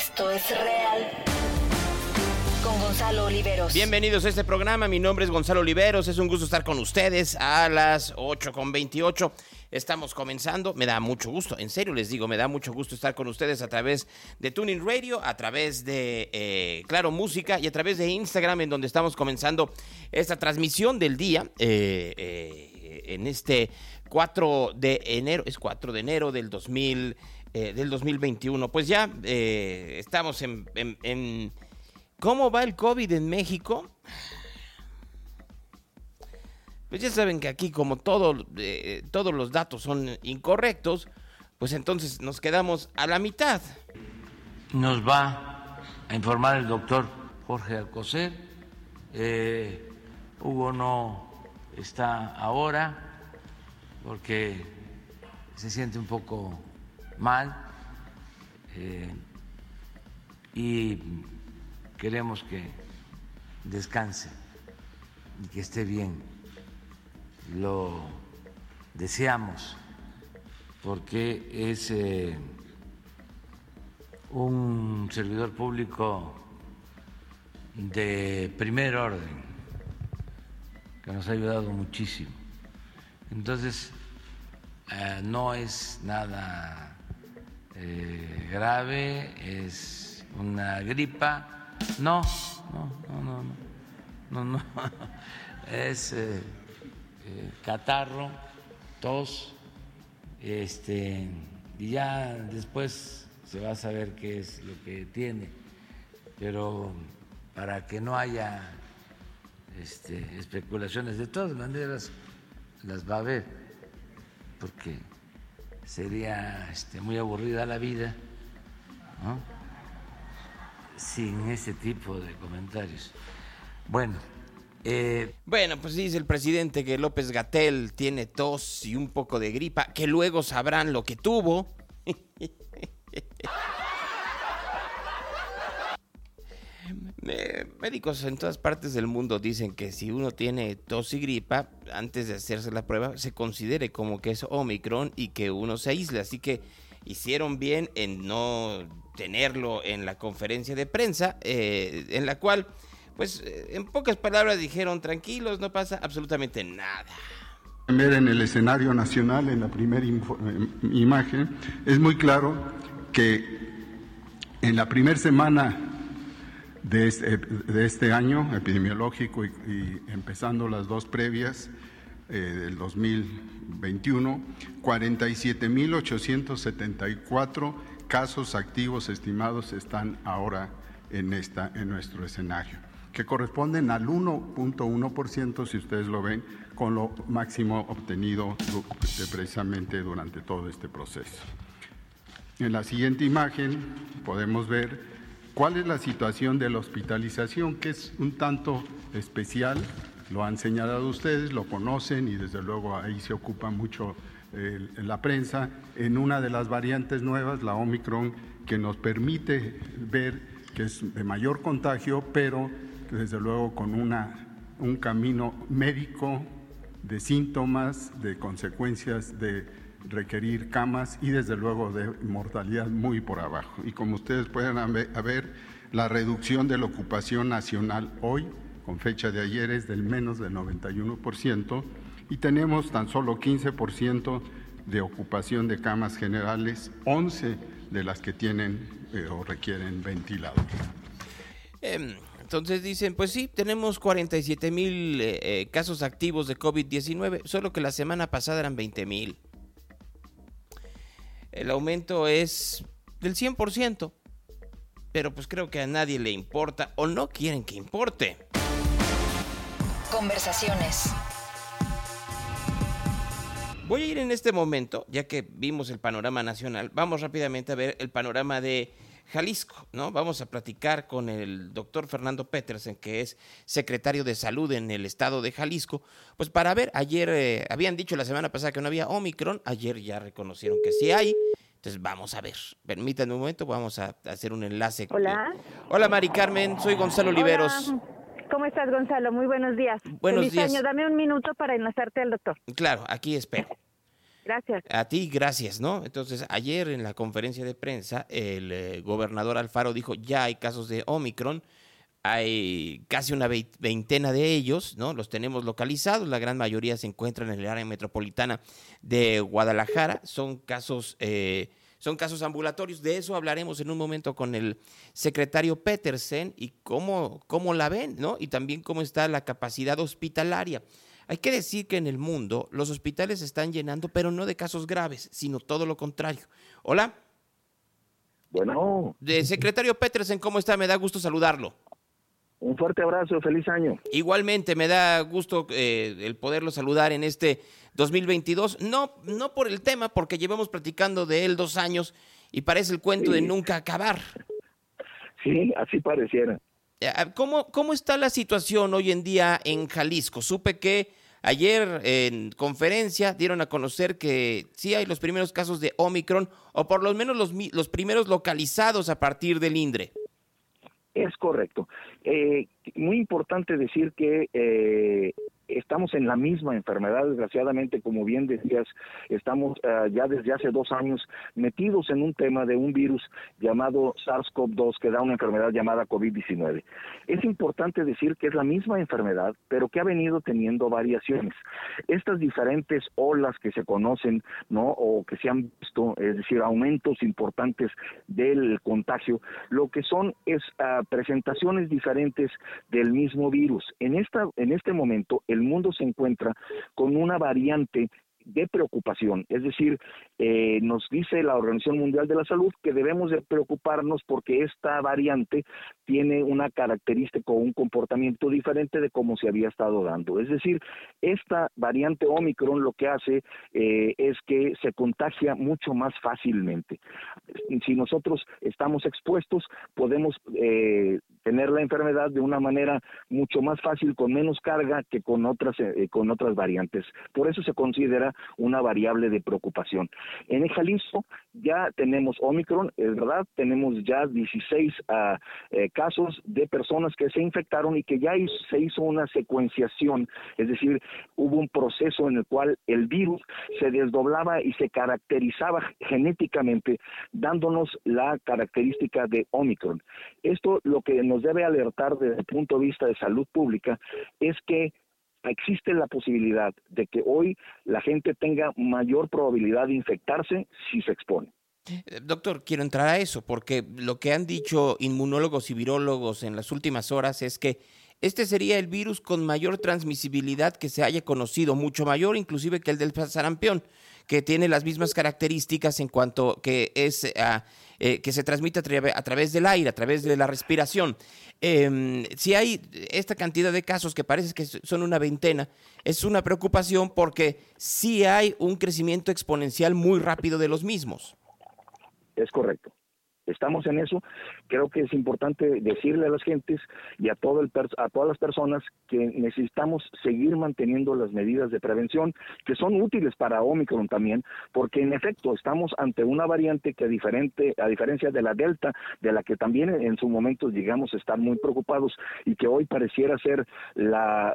Esto es real. Con Gonzalo Oliveros. Bienvenidos a este programa. Mi nombre es Gonzalo Oliveros. Es un gusto estar con ustedes a las 8 con 28. Estamos comenzando. Me da mucho gusto. En serio les digo, me da mucho gusto estar con ustedes a través de Tuning Radio, a través de eh, Claro Música y a través de Instagram, en donde estamos comenzando esta transmisión del día. Eh, eh, en este 4 de enero, es 4 de enero del 2000. Eh, del 2021. Pues ya eh, estamos en, ¿Cómo va el COVID en México? Pues ya saben que aquí como todo, eh, todos los datos son incorrectos, pues entonces nos quedamos a la mitad. Nos va a informar el doctor Jorge Alcocer. Hugo no está ahora porque se siente un poco mal eh, y queremos que descanse y que esté bien. Lo deseamos porque es eh, un servidor público de primer orden que nos ha ayudado muchísimo. Entonces, eh, no es nada eh, grave, es una gripa. No, no, no, no, no, no, no. es eh, eh, catarro, tos, este, y ya después se va a saber qué es lo que tiene, pero para que no haya este, especulaciones, de todas maneras las va a haber, porque sería este, muy aburrida la vida ¿no? sin ese tipo de comentarios. Bueno. Eh, bueno, pues dice el presidente que López Gatel tiene tos y un poco de gripa, que luego sabrán lo que tuvo. Médicos en todas partes del mundo dicen que si uno tiene tos y gripa, antes de hacerse la prueba, se considere como que es Omicron y que uno se aísle. Así que hicieron bien en no tenerlo en la conferencia de prensa, eh, en la cual, pues, en pocas palabras dijeron, tranquilos, no pasa absolutamente nada. En el escenario nacional, en la primera imagen, es muy claro que en la primera semana de este, de este, año epidemiológico y, empezando las dos previas eh, del 2021, 47.874 casos activos estimados están ahora en, esta, en nuestro escenario, que corresponden al 1.1%, si ustedes lo ven, con lo máximo obtenido precisamente durante todo este proceso. En la siguiente imagen podemos ver ¿Cuál es la situación de la hospitalización? Que es un tanto especial, lo han señalado ustedes, lo conocen y desde luego ahí se ocupa mucho eh, la prensa, en una de las variantes nuevas, la Omicron, que nos permite ver que es de mayor contagio, pero desde luego con una, un camino médico de síntomas, de consecuencias de requerir camas y desde luego de mortalidad muy por abajo. Y como ustedes pueden ver, la reducción de la ocupación nacional hoy, con fecha de ayer, es del menos del 91% y tenemos tan solo 15% de ocupación de camas generales, 11 de las que tienen eh, o requieren ventilador. Eh, entonces dicen, pues sí, tenemos 47 mil eh, eh, casos activos de COVID-19, solo que la semana pasada eran 20 mil el aumento es del 100%. Pero pues creo que a nadie le importa o no quieren que importe. Conversaciones. Voy a ir en este momento, ya que vimos el panorama nacional, vamos rápidamente a ver el panorama de Jalisco, ¿no? Vamos a platicar con el doctor Fernando Petersen, que es secretario de salud en el estado de Jalisco, pues para ver, ayer eh, habían dicho la semana pasada que no había Omicron, ayer ya reconocieron que sí hay, entonces vamos a ver, permítanme un momento, vamos a hacer un enlace. Hola. Hola Mari Carmen, soy Gonzalo Oliveros. Hola. ¿Cómo estás Gonzalo? Muy buenos días. Buenos Feliz días. año. Dame un minuto para enlazarte al doctor. Claro, aquí espero. Gracias. A ti, gracias, ¿no? Entonces, ayer en la conferencia de prensa, el eh, gobernador Alfaro dijo, ya hay casos de Omicron, hay casi una veintena de ellos, ¿no? Los tenemos localizados, la gran mayoría se encuentran en el área metropolitana de Guadalajara, son casos... Eh, son casos ambulatorios. De eso hablaremos en un momento con el secretario Petersen y cómo, cómo la ven, ¿no? Y también cómo está la capacidad hospitalaria. Hay que decir que en el mundo los hospitales se están llenando, pero no de casos graves, sino todo lo contrario. Hola. Bueno. De secretario Petersen, ¿cómo está? Me da gusto saludarlo. Un fuerte abrazo, feliz año. Igualmente, me da gusto eh, el poderlo saludar en este 2022. No, no por el tema, porque llevamos platicando de él dos años y parece el cuento de nunca acabar. Sí, así pareciera. Eh, ¿Cómo, ¿Cómo está la situación hoy en día en Jalisco? Supe que Ayer en conferencia dieron a conocer que sí hay los primeros casos de Omicron o por lo menos los, los primeros localizados a partir del INDRE. Es correcto. Eh, muy importante decir que eh, estamos en la misma enfermedad, desgraciadamente, como bien decías, estamos eh, ya desde hace dos años metidos en un tema de un virus llamado SARS-CoV-2 que da una enfermedad llamada COVID-19. Es importante decir que es la misma enfermedad, pero que ha venido teniendo variaciones. Estas diferentes olas que se conocen, ¿no? O que se han visto, es decir, aumentos importantes del contagio, lo que son es ah, presentaciones diferentes del mismo virus. En esta en este momento el mundo se encuentra con una variante de preocupación. Es decir, eh, nos dice la Organización Mundial de la Salud que debemos de preocuparnos porque esta variante tiene una característica o un comportamiento diferente de cómo se había estado dando. Es decir, esta variante Omicron lo que hace eh, es que se contagia mucho más fácilmente. Si nosotros estamos expuestos, podemos eh, tener la enfermedad de una manera mucho más fácil, con menos carga que con otras, con otras variantes. Por eso se considera una variable de preocupación. En el Jalisco ya tenemos Omicron, es verdad, tenemos ya 16 ah, eh, casos de personas que se infectaron y que ya se hizo una secuenciación, es decir, hubo un proceso en el cual el virus se desdoblaba y se caracterizaba genéticamente, dándonos la característica de Omicron. Esto lo que nos debe alertar desde el punto de vista de salud pública es que existe la posibilidad de que hoy la gente tenga mayor probabilidad de infectarse si se expone. Eh, doctor, quiero entrar a eso porque lo que han dicho inmunólogos y virólogos en las últimas horas es que este sería el virus con mayor transmisibilidad que se haya conocido, mucho mayor inclusive que el del sarampión, que tiene las mismas características en cuanto que es ah, eh, que se transmite a, través del aire, a través de la respiración. Em, si hay esta cantidad de casos que parece que son una veintena, es una preocupación porque sí hay un crecimiento exponencial muy rápido de los mismos. Es correcto. Estamos en eso. Creo que es importante decirle a las gentes y a, todo el a todas las personas que necesitamos seguir manteniendo las medidas de prevención que son útiles para Omicron también, porque en efecto estamos ante una variante que diferente, a diferencia de la Delta, de la que también en su momento llegamos a estar muy preocupados y que hoy pareciera ser la,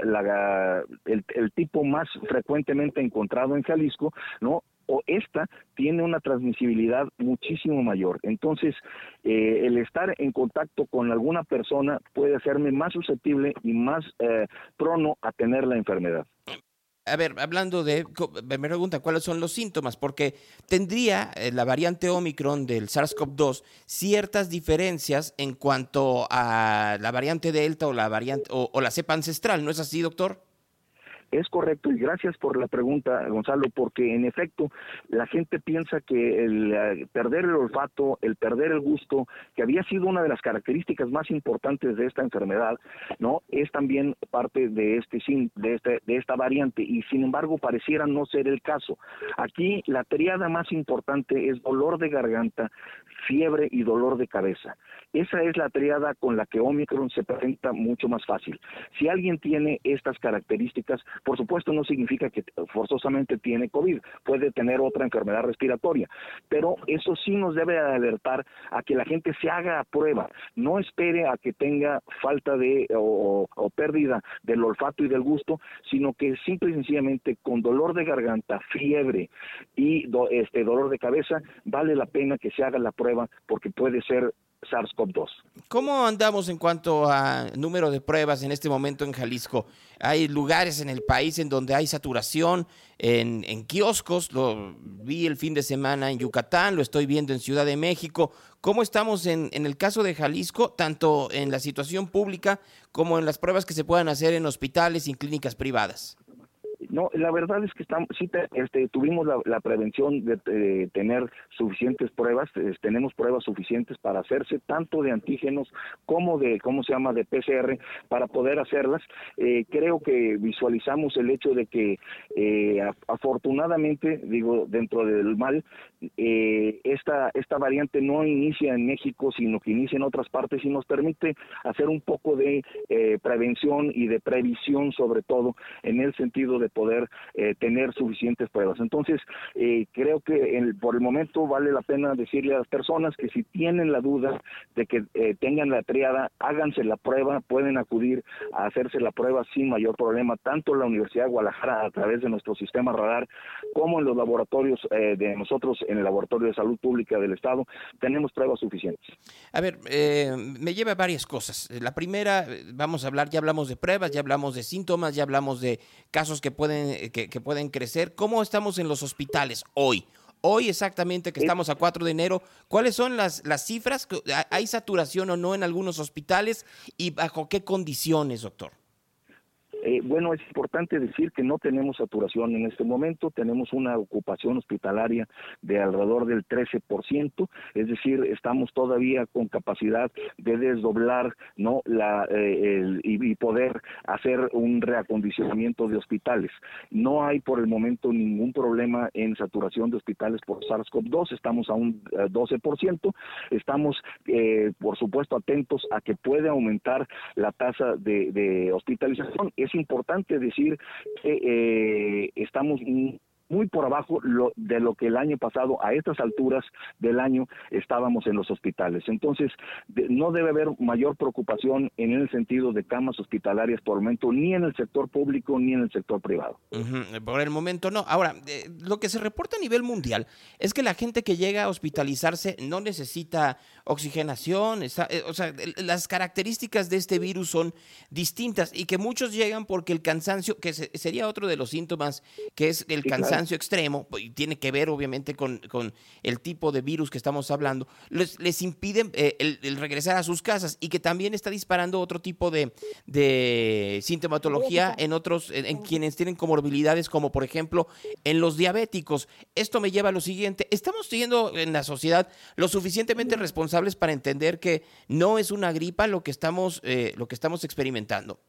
el, el tipo más frecuentemente encontrado en Jalisco, ¿no? O esta tiene una transmisibilidad muchísimo mayor. Entonces, eh, el estar en contacto con alguna persona puede hacerme más susceptible y más eh, prono a tener la enfermedad. A ver, hablando de, me pregunta cuáles son los síntomas, porque tendría eh, la variante Omicron del SARS-CoV-2 ciertas diferencias en cuanto a la variante Delta o la variante o la cepa ancestral, ¿no es así, doctor? Es correcto y gracias por la pregunta, Gonzalo, porque en efecto la gente piensa que el eh, perder el olfato, el perder el gusto, que había sido una de las características más importantes de esta enfermedad, no, es también parte de este de este de esta variante y sin embargo pareciera no ser el caso. Aquí la triada más importante es dolor de garganta, fiebre y dolor de cabeza. Esa es la triada con la que Omicron se presenta mucho más fácil. Si alguien tiene estas características, por supuesto no significa que forzosamente tiene COVID, puede tener otra enfermedad respiratoria, pero eso sí nos debe alertar a que la gente se haga prueba, no espere a que tenga falta de o, pérdida del olfato y del gusto, sino que simple y sencillamente con dolor de garganta, fiebre y este dolor de cabeza, vale la pena que se haga la prueba porque puede ser SARS-CoV-2. ¿Cómo andamos en cuanto a número de pruebas en este momento en Jalisco? Hay lugares en el país en donde hay saturación en, kioscos, lo vi el fin de semana en Yucatán, lo estoy viendo en Ciudad de México. ¿Cómo estamos en, en el caso de Jalisco, tanto en la situación pública como en las pruebas que se puedan hacer en hospitales y clínicas privadas? No, la verdad es que estamos, sí este, tuvimos la, prevención de, tener suficientes pruebas, tenemos pruebas suficientes para hacerse tanto de antígenos como de, ¿cómo se llama?, de PCR para poder hacerlas. Eh, creo que visualizamos el hecho de que eh, afortunadamente, digo, dentro del mal, eh, esta, esta variante no inicia en México, sino que inicia en otras partes y nos permite hacer un poco de prevención y de previsión sobre todo en el sentido de poder eh, tener suficientes pruebas. Entonces, eh, creo que por el momento vale la pena decirle a las personas que si tienen la duda de que eh, tengan la triada, háganse la prueba, pueden acudir a hacerse la prueba sin mayor problema, tanto en la Universidad de Guadalajara a través de nuestro sistema radar, como en los laboratorios de nosotros, en el Laboratorio de Salud Pública del Estado, tenemos pruebas suficientes. A ver, me lleva varias cosas. La primera, vamos a hablar, ya hablamos de pruebas, ya hablamos de síntomas, ya hablamos de casos que pueden eh, que, pueden crecer. ¿Cómo estamos en los hospitales hoy? Hoy exactamente que estamos a 4 de enero, ¿cuáles son las, las cifras? ¿Hay saturación o no en algunos hospitales y bajo qué condiciones, doctor? Eh, bueno, es importante decir que no tenemos saturación en este momento, tenemos una ocupación hospitalaria de alrededor del 13%, es decir, estamos todavía con capacidad de desdoblar no la eh, y, poder hacer un reacondicionamiento de hospitales. No hay por el momento ningún problema en saturación de hospitales por SARS-CoV-2, estamos a un 12%, eh, estamos por supuesto atentos a que puede aumentar la tasa de, hospitalización. Importante decir que eh, estamos muy por abajo de lo que el año pasado, a estas alturas del año, estábamos en los hospitales. Entonces, no debe haber mayor preocupación en el sentido de camas hospitalarias por el momento, ni en el sector público ni en el sector privado. Por el momento no. Ahora, eh, lo que se reporta a nivel mundial es que la gente que llega a hospitalizarse no necesita oxigenación, eh, o sea, las características de este virus son distintas y que muchos llegan porque el cansancio, que sería otro de los síntomas, que es el cansancio extremo, y tiene que ver obviamente con, el tipo de virus que estamos hablando, les, les impide eh, el, regresar a sus casas y que también está disparando otro tipo de, de sintomatología en otros, en, quienes tienen comorbilidades, como por ejemplo en los diabéticos. Esto me lleva a lo siguiente, estamos siendo en la sociedad lo suficientemente responsables para entender que no es una gripa lo que estamos, eh, lo que estamos experimentando.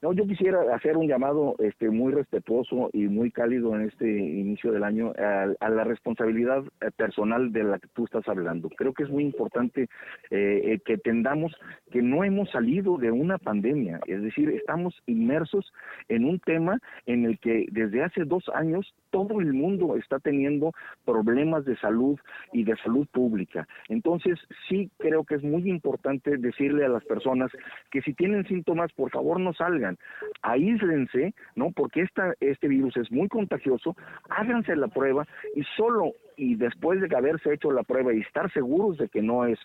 No, yo quisiera hacer un llamado este, muy respetuoso y muy cálido en este inicio del año a, la responsabilidad eh, personal de la que tú estás hablando. Creo que es muy importante eh, eh, que entendamos que no hemos salido de una pandemia, es decir, estamos inmersos en un tema en el que desde hace dos años todo el mundo está teniendo problemas de salud y de salud pública. Entonces, sí creo que es muy importante decirle a las personas que si tienen síntomas, por favor no salgan, aíslense, ¿no? Porque esta, este virus es muy contagioso, háganse la prueba y solo y después de haberse hecho la prueba y estar seguros de que no es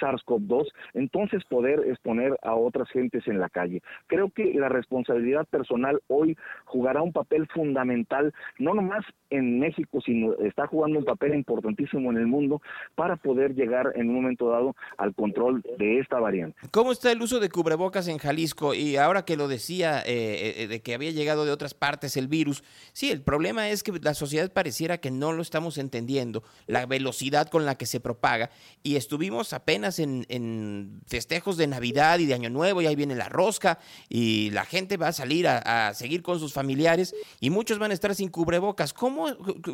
SARS-CoV-2, entonces poder exponer a otras gentes en la calle. Creo que la responsabilidad personal hoy jugará un papel fundamental, no nomás en México, sino está jugando un papel importantísimo en el mundo para poder llegar en un momento dado al control de esta variante. ¿Cómo está el uso de cubrebocas en Jalisco? Y ahora que lo decía, eh, eh, de que había llegado de otras partes el virus, sí, el problema es que la sociedad pareciera que no lo estamos entendiendo la velocidad con la que se propaga. Y estuvimos apenas en, festejos de Navidad y de Año Nuevo, y ahí viene la rosca, y la gente va a salir a, seguir con sus familiares, y muchos van a estar sin cubrebocas. ¿Cómo,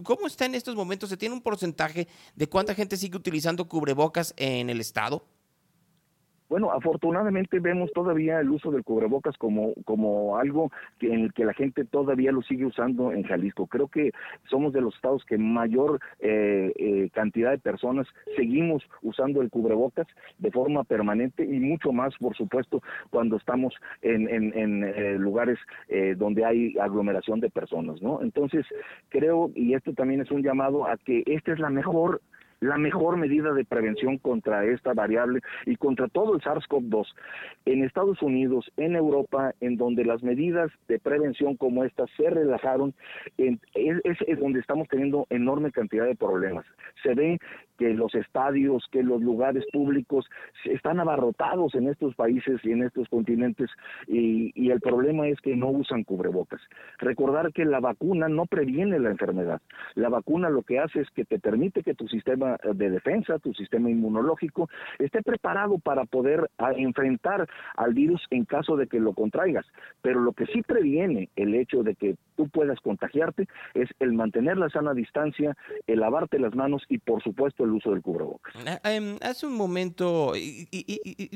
¿Cómo está en estos momentos? ¿Se tiene un porcentaje de cuánta gente sigue utilizando cubrebocas en el estado? Bueno, afortunadamente vemos todavía el uso del cubrebocas como, como algo que, en el que la gente todavía lo sigue usando en Jalisco. Creo que somos de los estados que mayor eh, eh, cantidad de personas seguimos usando el cubrebocas de forma permanente y mucho más, por supuesto, cuando estamos en, en, eh, lugares donde hay aglomeración de personas, ¿no? Entonces, creo, y esto también es un llamado a que esta es la mejor la mejor medida de prevención contra esta variable y contra todo el SARS-CoV-2 en Estados Unidos, en Europa, en donde las medidas de prevención como estas se relajaron, es, es donde estamos teniendo enorme cantidad de problemas. Se ve que los estadios, que los lugares públicos están abarrotados en estos países y en estos continentes y, y, el problema es que no usan cubrebocas. Recordar que la vacuna no previene la enfermedad. La vacuna lo que hace es que te permite que tu sistema de defensa, tu sistema inmunológico, esté preparado para poder enfrentar al virus en caso de que lo contraigas. Pero lo que sí previene el hecho de que tú puedas contagiarte es el mantener la sana distancia, el lavarte las manos y por supuesto el uso del cubrebocas. Ah, em, hace un momento, y,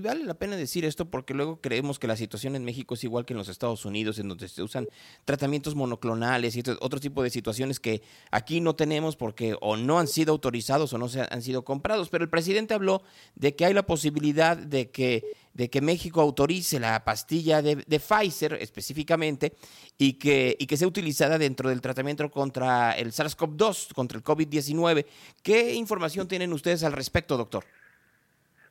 vale la pena decir esto porque luego creemos que la situación en México es igual que en los Estados Unidos, en donde se usan tratamientos monoclonales y otro tipo de situaciones que aquí no tenemos porque o no han sido autorizados o no se han sido comprados. Pero el presidente habló de que hay la posibilidad de que de que México autorice la pastilla de, Pfizer específicamente y que, y que sea utilizada dentro del tratamiento contra el SARS-CoV-2, contra el COVID-19. ¿Qué información tienen ustedes al respecto, doctor?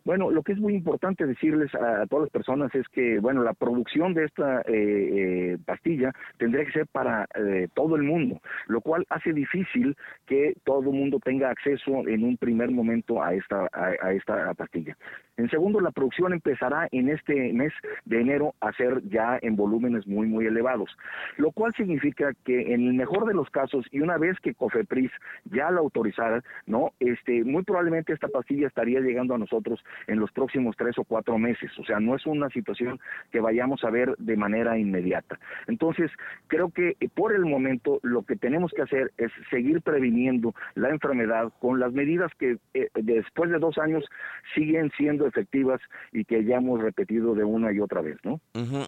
Bueno, lo que es muy importante decirles a, todas las personas es que, bueno, la producción de esta eh, eh, pastilla tendría que ser para eh, todo el mundo, lo cual hace difícil que todo el mundo tenga acceso en un primer momento a esta, a esta pastilla. En segundo, la producción empezará en este mes de enero a ser ya en volúmenes muy, muy elevados, lo cual significa que en el mejor de los casos, y una vez que COFEPRIS ya la autorizara, ¿no? Este, muy probablemente esta pastilla estaría llegando a nosotros en los próximos tres o cuatro meses, o sea, no es una situación que vayamos a ver de manera inmediata. Entonces, creo que por el momento lo que tenemos que hacer es seguir previniendo la enfermedad con las medidas que eh, después de dos años siguen siendo efectivas y que ya hemos repetido de una y otra vez, ¿no?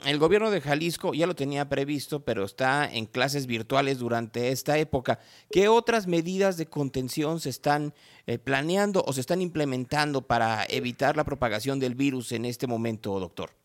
El gobierno de Jalisco ya lo tenía previsto, pero está en clases virtuales durante esta época. ¿Qué otras medidas de contención se están eh, planeando o se están implementando para evitar la propagación del virus en este momento, doctor?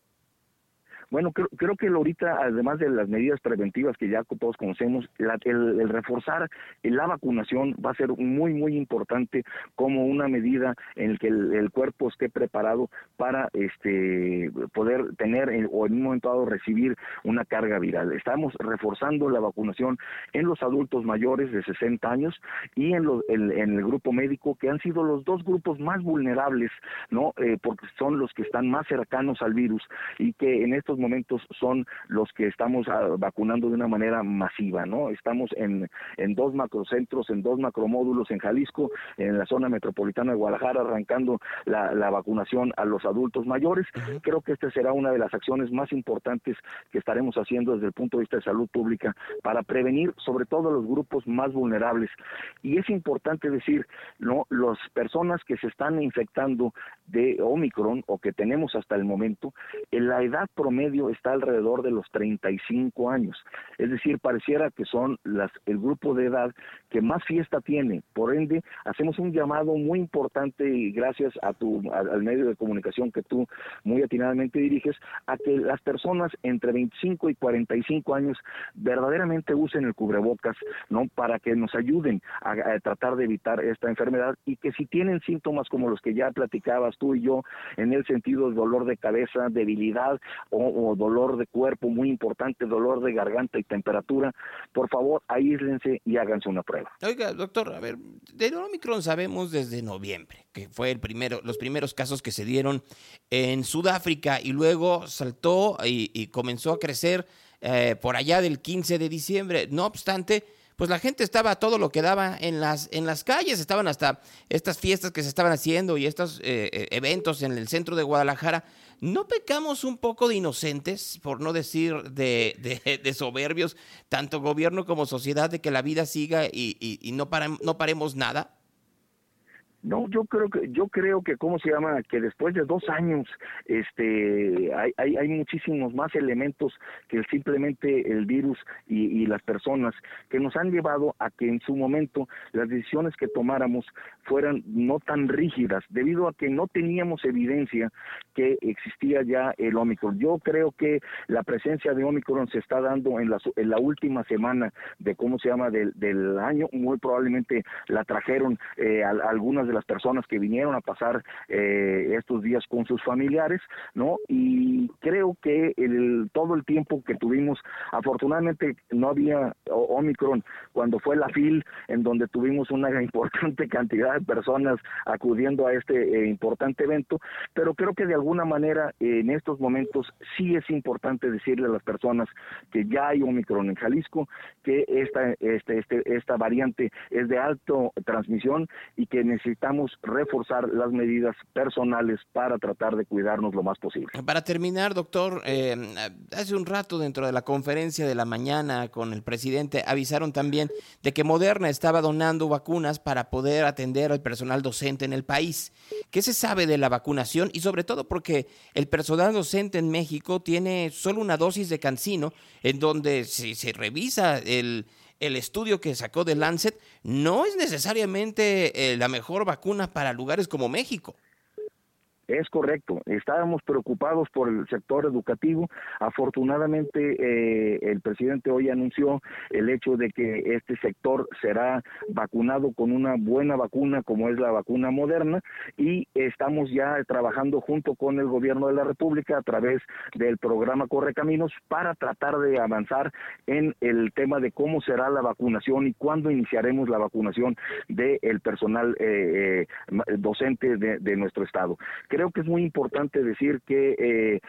Bueno, creo, creo que ahorita, además de las medidas preventivas que ya todos conocemos, el, reforzar la vacunación va a ser muy, muy importante como una medida en la que el, cuerpo esté preparado para este poder tener o en un momento dado recibir una carga viral. Estamos reforzando la vacunación en los adultos mayores de 60 años y en, en, el grupo médico, que han sido los dos grupos más vulnerables, ¿no? Eh, porque son los que están más cercanos al virus y que en estos momentos son los que estamos ah, vacunando de una manera masiva, ¿no? Estamos en, en dos macrocentros, en dos macromódulos en Jalisco, en la zona metropolitana de Guadalajara, arrancando la, vacunación a los adultos mayores. Creo que esta será una de las acciones más importantes que estaremos haciendo desde el punto de vista de salud pública para prevenir sobre todo a los grupos más vulnerables. Y es importante decir, ¿no? Las personas que se están infectando de Omicron o que tenemos hasta el momento, en la edad promedio está alrededor de los 35 años. Es decir, pareciera que son las, el grupo de edad que más fiesta tiene. Por ende, hacemos un llamado muy importante y gracias a tu, al medio de comunicación que tú muy atinadamente diriges, a que las personas entre 25 y 45 años verdaderamente usen el cubrebocas, ¿no? Para que nos ayuden a, a tratar de evitar esta enfermedad y que si tienen síntomas como los que ya platicabas tú y yo, en el sentido de dolor de cabeza, debilidad o, o dolor de cuerpo muy importante, dolor de garganta y temperatura, por favor, aíslense y háganse una prueba. Oiga, doctor, a ver, del Omicron sabemos desde noviembre, que fue el primero, los primeros casos que se dieron en Sudáfrica y luego saltó y, comenzó a crecer eh, por allá del 15 de diciembre. No obstante, pues la gente estaba todo lo que daba en las, en las calles, estaban hasta estas fiestas que se estaban haciendo y estos eh, eh, eventos en el centro de Guadalajara. ¿No pecamos un poco de inocentes, por no decir de, de, soberbios, tanto gobierno como sociedad, de que la vida siga y, y, no, para, no paremos nada? No, yo creo que yo creo que cómo se llama que después de dos años, este, hay, hay, hay muchísimos más elementos que simplemente el virus y, las personas que nos han llevado a que en su momento las decisiones que tomáramos fueran no tan rígidas, debido a que no teníamos evidencia que existía ya el Omicron. Yo creo que la presencia de Omicron se está dando en la, en la última semana de cómo se llama del, del año, muy probablemente la trajeron eh, a algunas de las personas que vinieron a pasar eh, estos días con sus familiares, ¿no? Y creo que el, todo el tiempo que tuvimos, afortunadamente no había Omicron cuando fue la FIL, en donde tuvimos una importante cantidad de personas acudiendo a este eh, importante evento, pero creo que de alguna manera en estos momentos sí es importante decirle a las personas que ya hay Omicron en Jalisco, que esta, este, este, esta variante es de alto transmisión y que necesitamos necesitamos reforzar las medidas personales para tratar de cuidarnos lo más posible. Para terminar, doctor, eh, hace un rato dentro de la conferencia de la mañana con el presidente avisaron también de que Moderna estaba donando vacunas para poder atender al personal docente en el país. ¿Qué se sabe de la vacunación? Y sobre todo porque el personal docente en México tiene solo una dosis de cancino, en donde si se revisa el el estudio que sacó de Lancet no es necesariamente eh, la mejor vacuna para lugares como México. Es correcto. Estábamos preocupados por el sector educativo. Afortunadamente, eh, el presidente hoy anunció el hecho de que este sector será vacunado con una buena vacuna como es la vacuna moderna y estamos ya trabajando junto con el gobierno de la República a través del programa Correcaminos para tratar de avanzar en el tema de cómo será la vacunación y cuándo iniciaremos la vacunación del personal eh, eh, docente de, de nuestro estado creo que es muy importante decir que eh,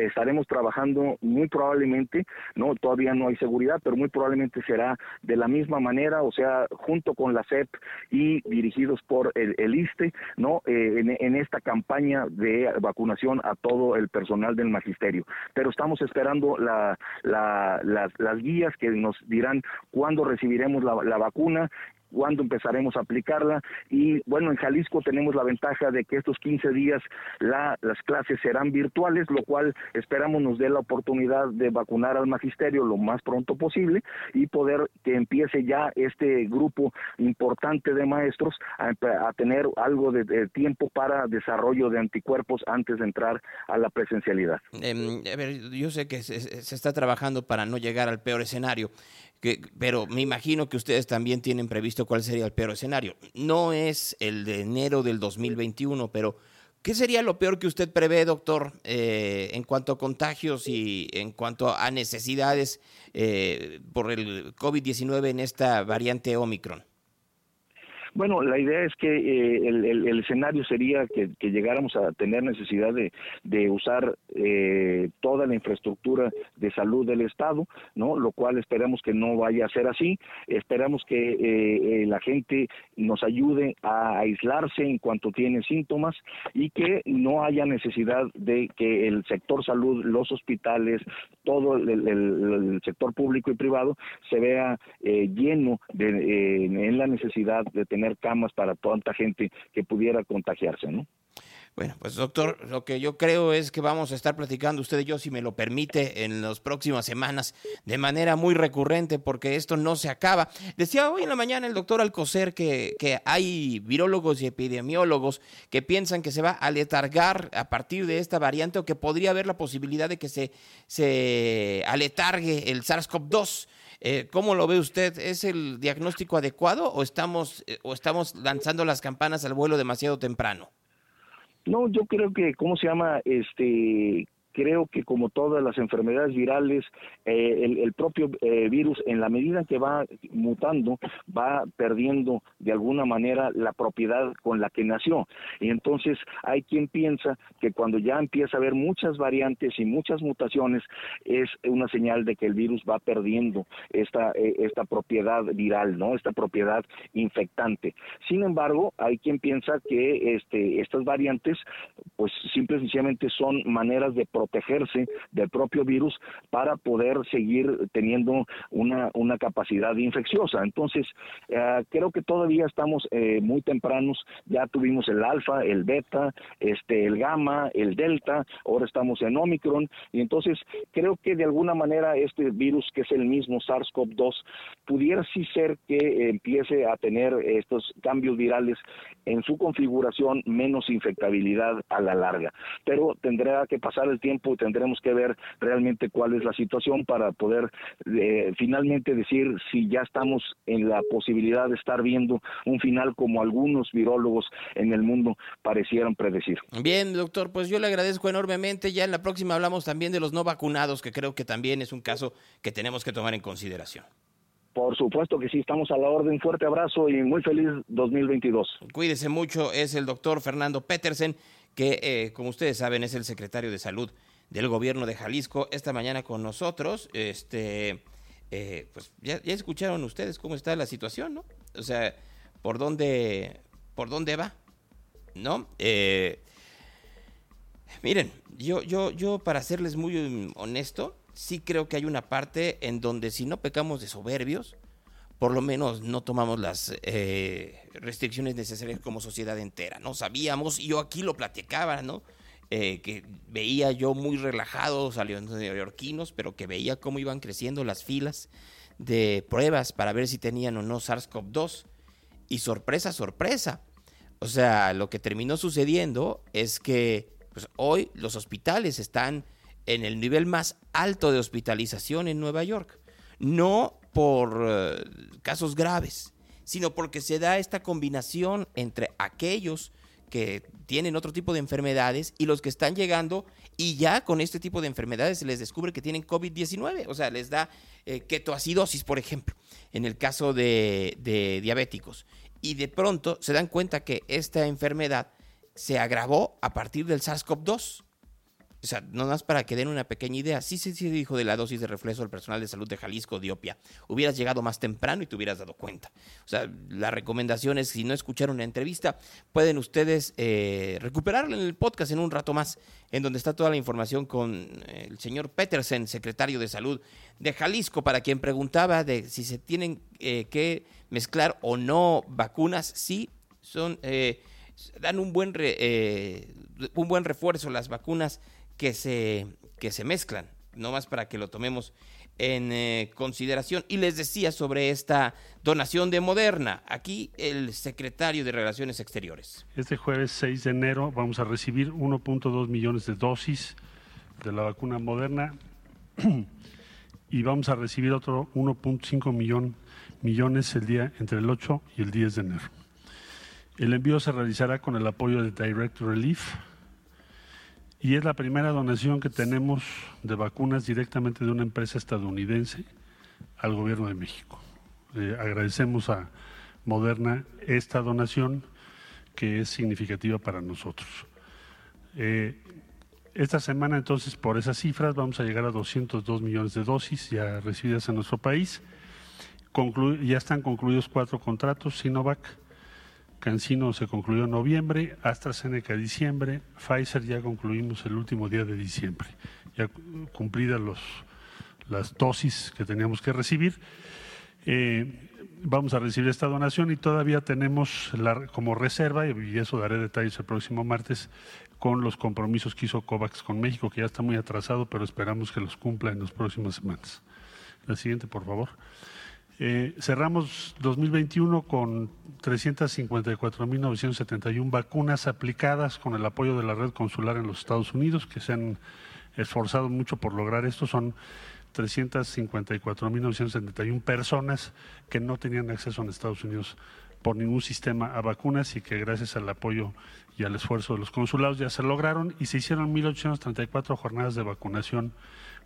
estaremos trabajando muy probablemente, no todavía no hay seguridad, pero muy probablemente será de la misma manera, o sea, junto con la CEP y dirigidos por el, el ISTE, no eh, en, esta campaña de vacunación a todo el personal del magisterio. Pero estamos esperando la, la, las, las guías que nos dirán cuándo recibiremos la vacuna cuándo empezaremos a aplicarla y bueno, en Jalisco tenemos la ventaja de que estos 15 días la, las clases serán virtuales, lo cual esperamos nos dé la oportunidad de vacunar al magisterio lo más pronto posible y poder que empiece ya este grupo importante de maestros a, a tener algo de, tiempo para desarrollo de anticuerpos antes de entrar a la presencialidad. Eh, a ver, yo sé que se está trabajando para no llegar al peor escenario. Que, pero me imagino que ustedes también tienen previsto cuál sería el peor escenario. No es el de enero del 2021, pero ¿qué sería lo peor que usted prevé, doctor, eh, en cuanto a contagios y en cuanto a necesidades eh, por el COVID-19 en esta variante Omicron? Bueno, la idea es que eh, el, escenario sería que, llegáramos a tener necesidad de, usar eh, toda la infraestructura de salud del Estado, ¿no? Lo cual esperamos que no vaya a ser así. Esperamos que eh, la gente nos ayude a aislarse en cuanto tiene síntomas y que no haya necesidad de que el sector salud, los hospitales, todo el, el sector público y privado se vea eh, lleno de, eh, en la necesidad de tener camas para tanta gente que pudiera contagiarse, ¿no? Bueno, pues doctor, lo que yo creo es que vamos a estar platicando usted y yo, si me lo permite, en las próximas semanas de manera muy recurrente, porque esto no se acaba. Decía hoy en la mañana el doctor Alcocer que, que hay virólogos y epidemiólogos que piensan que se va a letargar a partir de esta variante o que podría haber la posibilidad de que se, se aletargue el SARS-CoV-2. Eh, ¿Cómo lo ve usted? ¿Es el diagnóstico adecuado o estamos, eh, o estamos lanzando las campanas al vuelo demasiado temprano? No, yo creo que, ¿cómo se llama? Este, creo que como todas las enfermedades virales, eh, el, propio eh, virus, en la medida que va mutando, va perdiendo de alguna manera la propiedad con la que nació. Y entonces hay quien piensa que cuando ya empieza a haber muchas variantes y muchas mutaciones, es una señal de que el virus va perdiendo esta, eh, esta propiedad viral, ¿no? Esta propiedad infectante. Sin embargo, hay quien piensa que este, estas variantes, pues simple y sencillamente son maneras de protegerse del propio virus para poder seguir teniendo una, una capacidad infecciosa. Entonces, eh, creo que todavía estamos eh, muy tempranos, ya tuvimos el alfa, el beta, este, el gamma, el delta, ahora estamos en Omicron, y entonces creo que de alguna manera este virus, que es el mismo SARS-CoV-2, pudiera sí ser que empiece a tener estos cambios virales en su configuración menos infectabilidad a la larga. Pero tendrá que pasar el tiempo tendremos que ver realmente cuál es la situación para poder eh, finalmente decir si ya estamos en la posibilidad de estar viendo un final como algunos virólogos en el mundo parecieron predecir. Bien, doctor, pues yo le agradezco enormemente. Ya en la próxima hablamos también de los no vacunados, que creo que también es un caso que tenemos que tomar en consideración. Por supuesto que sí, estamos a la orden. Fuerte abrazo y muy feliz 2022. Cuídese mucho, es el doctor Fernando Petersen, que eh, como ustedes saben es el secretario de salud del gobierno de Jalisco, esta mañana con nosotros. Este, eh, pues ya, ya, escucharon ustedes cómo está la situación, ¿no? O sea, por dónde, por dónde va, ¿no? Eh, miren, yo, yo, yo para serles muy honesto, sí creo que hay una parte en donde si no pecamos de soberbios, por lo menos no tomamos las eh, restricciones necesarias como sociedad entera, ¿no? Sabíamos, y yo aquí lo platicaba, ¿no? Eh, que veía yo muy relajados a los neoyorquinos, pero que veía cómo iban creciendo las filas de pruebas para ver si tenían o no SARS-CoV-2. Y sorpresa, sorpresa. O sea, lo que terminó sucediendo es que pues, hoy los hospitales están en el nivel más alto de hospitalización en Nueva York. No por uh, casos graves, sino porque se da esta combinación entre aquellos que tienen otro tipo de enfermedades y los que están llegando y ya con este tipo de enfermedades se les descubre que tienen COVID-19, o sea, les da eh, ketoacidosis, por ejemplo, en el caso de, de diabéticos. Y de pronto se dan cuenta que esta enfermedad se agravó a partir del SARS-CoV-2. O sea, no más para que den una pequeña idea. Sí, sí, sí dijo de la dosis de reflejo del personal de salud de Jalisco, Diopia. Hubieras llegado más temprano y te hubieras dado cuenta. O sea, la recomendación es, si no escucharon la entrevista, pueden ustedes eh, recuperarla en el podcast en un rato más, en donde está toda la información con el señor Petersen, secretario de salud de Jalisco, para quien preguntaba de si se tienen eh, que mezclar o no vacunas. Sí, son... Eh, dan un buen, re, eh, un buen refuerzo las vacunas que se, que se mezclan, no más para que lo tomemos en eh, consideración. Y les decía sobre esta donación de Moderna, aquí el secretario de Relaciones Exteriores. Este jueves 6 de enero vamos a recibir 1.2 millones de dosis de la vacuna Moderna y vamos a recibir otro 1.5 millón, millones el día entre el 8 y el 10 de enero. El envío se realizará con el apoyo de Direct Relief y es la primera donación que tenemos de vacunas directamente de una empresa estadounidense al gobierno de México. Eh, agradecemos a Moderna esta donación que es significativa para nosotros. Eh, esta semana entonces por esas cifras vamos a llegar a 202 millones de dosis ya recibidas en nuestro país. Ya están concluidos cuatro contratos Sinovac, Cancino se concluyó en noviembre, AstraZeneca diciembre, Pfizer ya concluimos el último día de diciembre, ya cumplidas los, las dosis que teníamos que recibir. Eh, vamos a recibir esta donación y todavía tenemos como reserva, y eso daré detalles el próximo martes, con los compromisos que hizo COVAX con México, que ya está muy atrasado, pero esperamos que los cumpla en las próximas semanas. La siguiente, por favor. Eh, cerramos 2021 con 354.971 vacunas aplicadas con el apoyo de la red consular en los Estados Unidos, que se han esforzado mucho por lograr esto. Son 354.971 personas que no tenían acceso en Estados Unidos por ningún sistema a vacunas y que gracias al apoyo y al esfuerzo de los consulados ya se lograron y se hicieron 1.834 jornadas de vacunación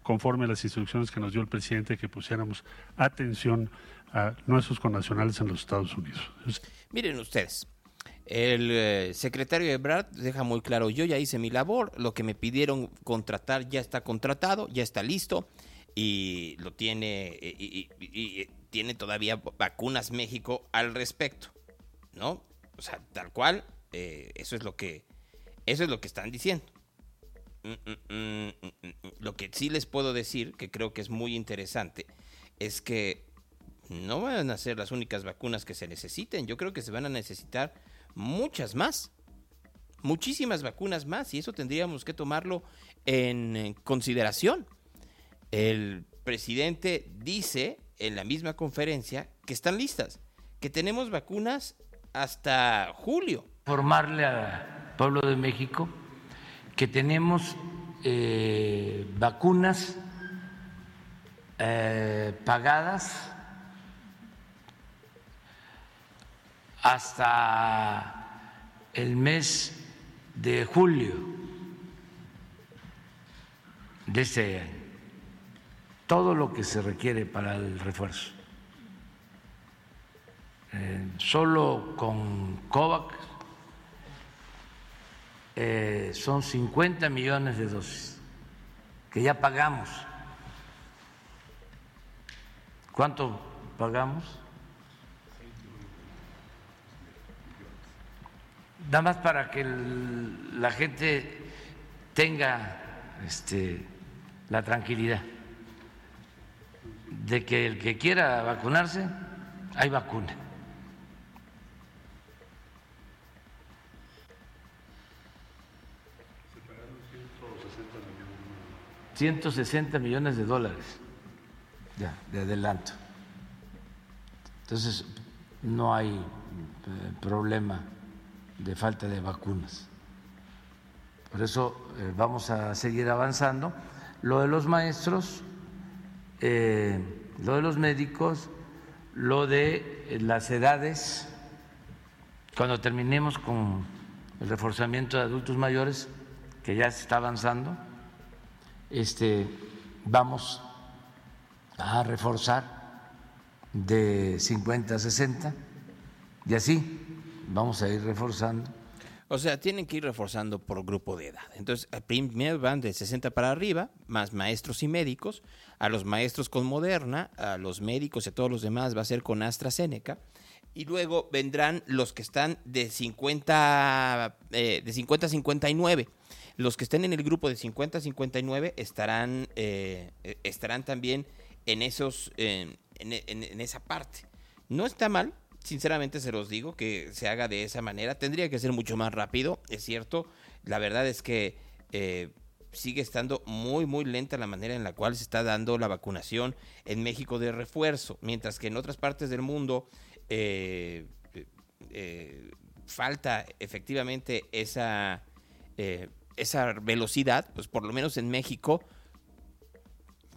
conforme a las instrucciones que nos dio el presidente que pusiéramos atención a nuestros connacionales en los Estados Unidos. Miren ustedes, el eh, secretario Ebrard deja muy claro, yo ya hice mi labor, lo que me pidieron contratar ya está contratado, ya está listo y lo tiene y, y, y, tiene todavía vacunas México al respecto, ¿no? O sea, tal cual, eh, eso es lo que eso es lo que están diciendo. Mm, mm, mm, lo que sí les puedo decir, que creo que es muy interesante, es que no van a ser las únicas vacunas que se necesiten. Yo creo que se van a necesitar muchas más. Muchísimas vacunas más. Y eso tendríamos que tomarlo en consideración. El presidente dice en la misma conferencia que están listas, que tenemos vacunas hasta julio. Formarle al pueblo de México que tenemos eh, vacunas eh, pagadas hasta el mes de julio de este año. Todo lo que se requiere para el refuerzo. Eh, solo con COVAX eh, son 50 millones de dosis que ya pagamos. ¿Cuánto pagamos? Nada más para que la gente tenga este, la tranquilidad de que el que quiera vacunarse, hay vacuna. ...160 millones de dólares... ...ya, de adelanto... ...entonces no hay eh, problema de falta de vacunas. Por eso eh, vamos a seguir avanzando. Lo de los maestros, eh, lo de los médicos, lo de las edades, cuando terminemos con el reforzamiento de adultos mayores, que ya se está avanzando, este, vamos a reforzar de 50 a 60 y así vamos a ir reforzando. O sea, tienen que ir reforzando por grupo de edad. Entonces, primero van de 60 para arriba, más maestros y médicos. A los maestros con Moderna, a los médicos y a todos los demás va a ser con AstraZeneca. Y luego vendrán los que están de 50, eh, de 50 a 59. Los que estén en el grupo de 50 a 59 estarán, eh, estarán también en, esos, en, esa parte. No está mal, sinceramente se los digo, que se haga de esa manera. Tendría que ser mucho más rápido, es cierto. La verdad es que eh, sigue estando muy, muy lenta la manera en la cual se está dando la vacunación en México de refuerzo, mientras que en otras partes del mundo eh, falta efectivamente esa, esa velocidad, pues por lo menos en México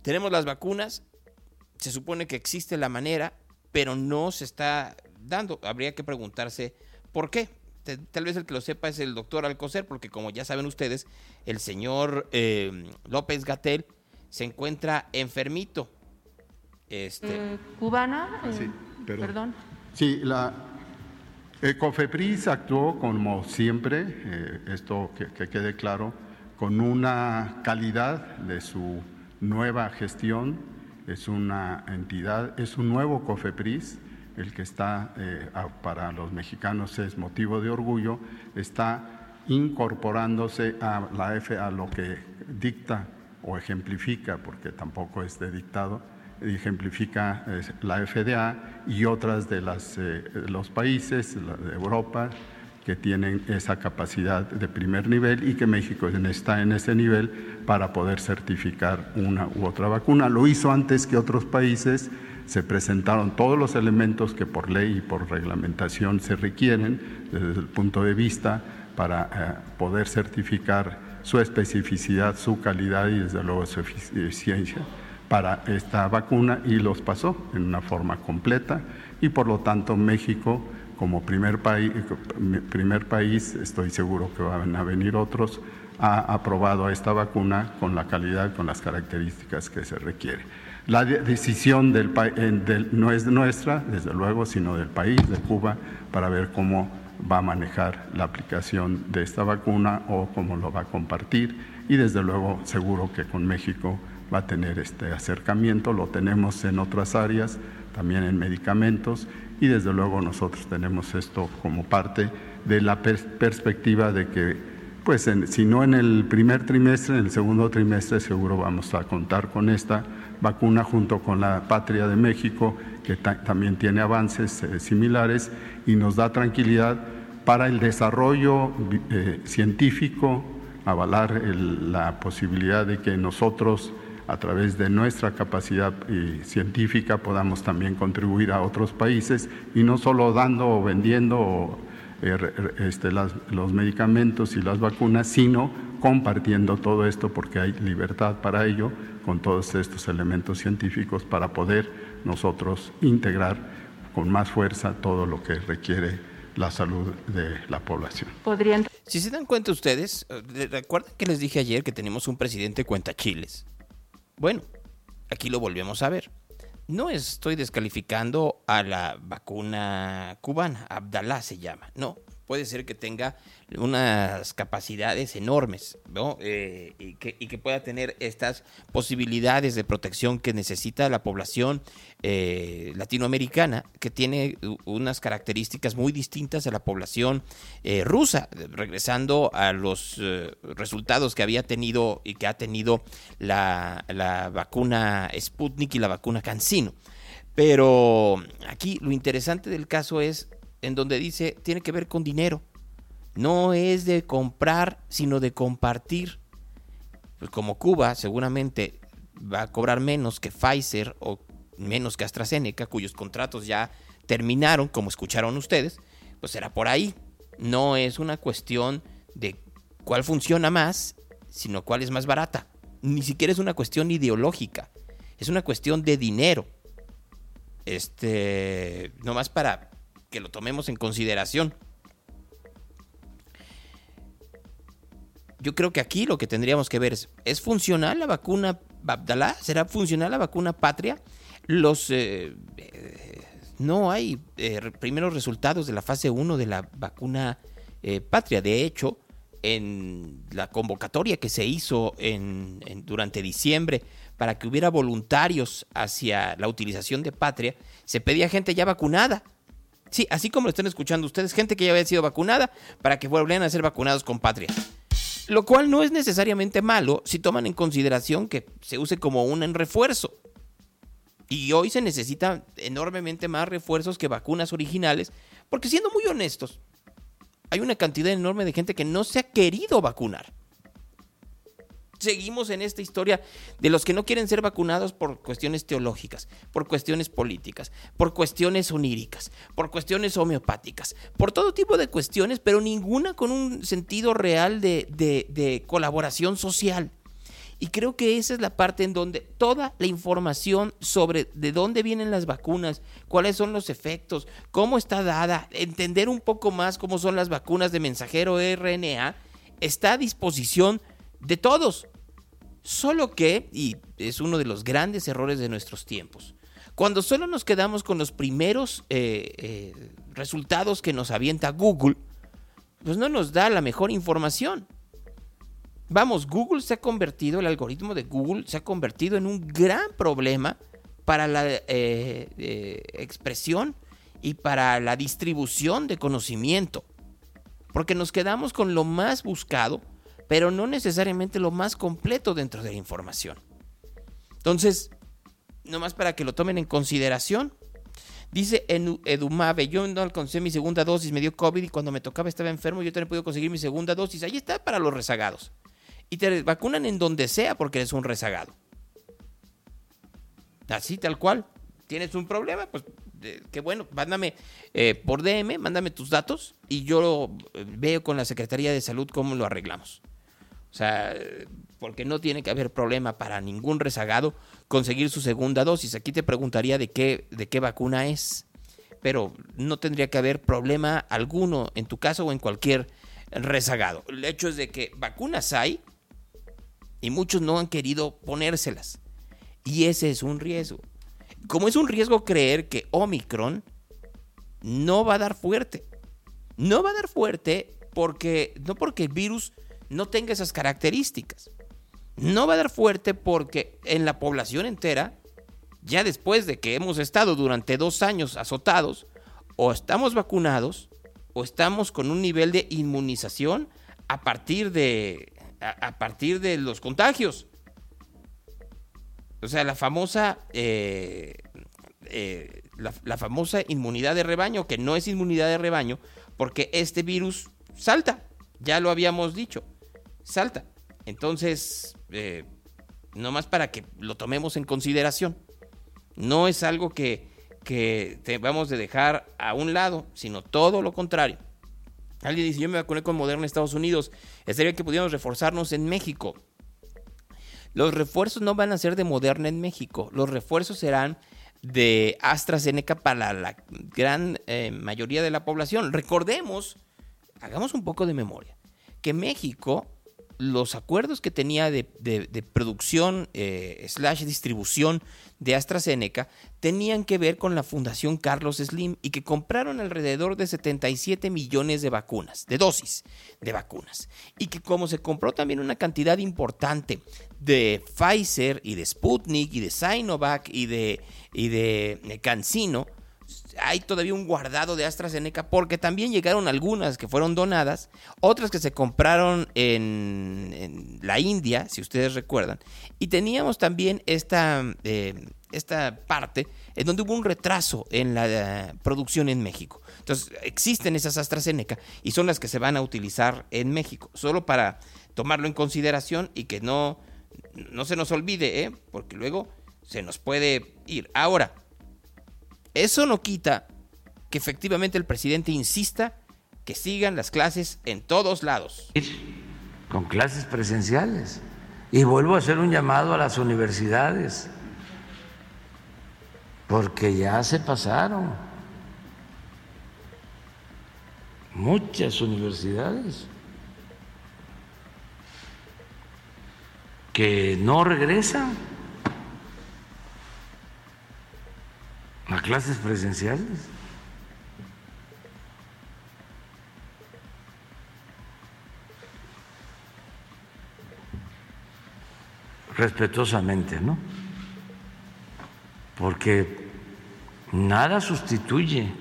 tenemos las vacunas, se supone que existe la manera, pero no se está dando. Habría que preguntarse por qué. Tal vez el que lo sepa es el doctor Alcocer, porque como ya saben ustedes, el señor eh, López Gatel se encuentra enfermito. Este... Eh, ¿Cubana? Ah, sí, eh, perdón. Sí, la COFEPRIS actuó como siempre, esto que, que quede claro, con una calidad de su nueva gestión. Es una entidad, es un nuevo COFEPRIS el que está eh, para los mexicanos es motivo de orgullo, está incorporándose a la F, a lo que dicta o ejemplifica, porque tampoco es de dictado, ejemplifica la FDA y otras de las, eh, los países de Europa que tienen esa capacidad de primer nivel y que México está en ese nivel para poder certificar una u otra vacuna. Lo hizo antes que otros países se presentaron todos los elementos que por ley y por reglamentación se requieren desde el punto de vista para eh, poder certificar su especificidad, su calidad y desde luego su eficiencia para esta vacuna y los pasó en una forma completa y por lo tanto México como primer país, primer país estoy seguro que van a venir otros, ha aprobado esta vacuna con la calidad, con las características que se requiere. La decisión del, no es nuestra, desde luego, sino del país, de Cuba, para ver cómo va a manejar la aplicación de esta vacuna o cómo lo va a compartir. Y desde luego, seguro que con México va a tener este acercamiento. Lo tenemos en otras áreas, también en medicamentos. Y desde luego nosotros tenemos esto como parte de la perspectiva de que pues si no en el primer trimestre, en el segundo trimestre seguro vamos a contar con esta vacuna junto con la Patria de México, que ta- también tiene avances eh, similares y nos da tranquilidad para el desarrollo eh, científico, avalar la posibilidad de que nosotros a través de nuestra capacidad eh, científica podamos también contribuir a otros países y no solo dando o vendiendo o, eh, este, las- los medicamentos y las vacunas, sino compartiendo todo esto porque hay libertad para ello con todos estos elementos científicos para poder nosotros integrar con más fuerza todo lo que requiere la salud de la población. Podrían Si se dan cuenta ustedes, eh, ¿recuerdan que les dije ayer que tenemos un presidente cuenta chiles? Bueno, aquí lo volvemos a ver. No estoy descalificando a la vacuna cubana, Abdalá se llama, no. Puede ser que tenga unas capacidades enormes, ¿no? Eh, y, que, y que pueda tener estas posibilidades de protección que necesita la población eh, latinoamericana, que tiene unas características muy distintas a la población eh, rusa, regresando a los eh, resultados que había tenido y que ha tenido la, vacuna Sputnik y la vacuna CanSino. Pero aquí lo interesante del caso es en donde dice tiene que ver con dinero. No es de comprar, sino de compartir. Pues como Cuba seguramente va a cobrar menos que Pfizer o menos que AstraZeneca, cuyos contratos ya terminaron, como escucharon ustedes, pues será por ahí. No es una cuestión de cuál funciona más, sino cuál es más barata. Ni siquiera es una cuestión ideológica. Es una cuestión de dinero. Este, nomás para que lo tomemos en consideración. Yo creo que aquí lo que tendríamos que ver es, ¿es funcional la vacuna Abdalá? ¿Será funcional la vacuna Patria? Los, eh, eh, no hay eh, primeros resultados de la fase 1 de la vacuna eh, Patria. De hecho, en la convocatoria que se hizo en, durante diciembre para que hubiera voluntarios hacia la utilización de Patria, se pedía gente ya vacunada. Sí, así como lo están escuchando ustedes, gente que ya había sido vacunada para que vuelvan a ser vacunados con Patria. Lo cual no es necesariamente malo si toman en consideración que se use como un refuerzo. Y hoy se necesitan enormemente más refuerzos que vacunas originales, porque siendo muy honestos, hay una cantidad enorme de gente que no se ha querido vacunar. Seguimos en esta historia de los que no quieren ser vacunados por cuestiones teológicas, por cuestiones políticas, por cuestiones oníricas, por cuestiones homeopáticas, por todo tipo de cuestiones, pero ninguna con un sentido real de colaboración social. Y creo que esa es la parte en donde toda la información sobre de dónde vienen las vacunas, cuáles son los efectos, cómo está dada, entender un poco más cómo son las vacunas de mensajero RNA, está a disposición de todos. Solo que, y es uno de los grandes errores de nuestros tiempos, cuando solo nos quedamos con los primeros eh, eh, resultados que nos avienta Google, pues no nos da la mejor información. Vamos, Google se ha convertido, el algoritmo de Google se ha convertido en un gran problema para la eh, eh, expresión y para la distribución de conocimiento. Porque nos quedamos con lo más buscado, pero no necesariamente lo más completo dentro de la información. Entonces, nomás para que lo tomen en consideración, Dice Edumave, yo no alcancé mi segunda dosis, me dio COVID y cuando me tocaba estaba enfermo, yo también pude conseguir mi segunda dosis. Ahí está para los rezagados. Y te vacunan en donde sea porque eres un rezagado. Así, tal cual. Tienes un problema, pues eh, qué bueno, mándame eh, por DM, mándame tus datos y yo eh, veo con la Secretaría de Salud cómo lo arreglamos. O sea, porque no tiene que haber problema para ningún rezagado conseguir su segunda dosis. Aquí te preguntaría de qué, de qué vacuna es, pero no tendría que haber problema alguno en tu caso o en cualquier rezagado. El hecho es de que vacunas hay y muchos no han querido ponérselas. Y ese es un riesgo. Como es un riesgo creer que Omicron no va a dar fuerte. No va a dar fuerte porque no porque el virus no tenga esas características. No va a dar fuerte porque en la población entera, ya después de que hemos estado durante dos años azotados, o estamos vacunados o estamos con un nivel de inmunización a partir de, a, a partir de los contagios. O sea, la famosa, eh, eh, la, famosa inmunidad de rebaño, que no es inmunidad de rebaño, porque este virus salta. Ya lo habíamos dicho, salta. Entonces, eh, nomás para que lo tomemos en consideración. No es algo que, que vamos de dejar a un lado, sino todo lo contrario. Alguien dice, yo me vacuné con Moderna en Estados Unidos, estaría que pudiéramos reforzarnos en México. Los refuerzos no van a ser de Moderna en México, los refuerzos serán de AstraZeneca para la gran eh, mayoría de la población. Recordemos, hagamos un poco de memoria, que México, los acuerdos que tenía de, producción eh, slash distribución de AstraZeneca tenían que ver con la Fundación Carlos Slim y que compraron alrededor de 77 millones de vacunas, de dosis de vacunas. Y que como se compró también una cantidad importante de Pfizer y de Sputnik y de Sinovac y de, y de eh, CanSino, hay todavía un guardado de AstraZeneca porque también llegaron algunas que fueron donadas, otras que se compraron en, la India, si ustedes recuerdan, y teníamos también esta, eh, esta parte en donde hubo un retraso en la eh, producción en México. Entonces, existen esas AstraZeneca y son las que se van a utilizar en México, solo para tomarlo en consideración y que no, no se nos olvide, ¿eh? porque luego se nos puede ir. Ahora, eso no quita que efectivamente el presidente insista que sigan las clases en todos lados. con clases presenciales. Y vuelvo a hacer un llamado a las universidades, porque ya se pasaron muchas universidades que no regresan clases presenciales. respetuosamente, ¿no? Porque nada sustituye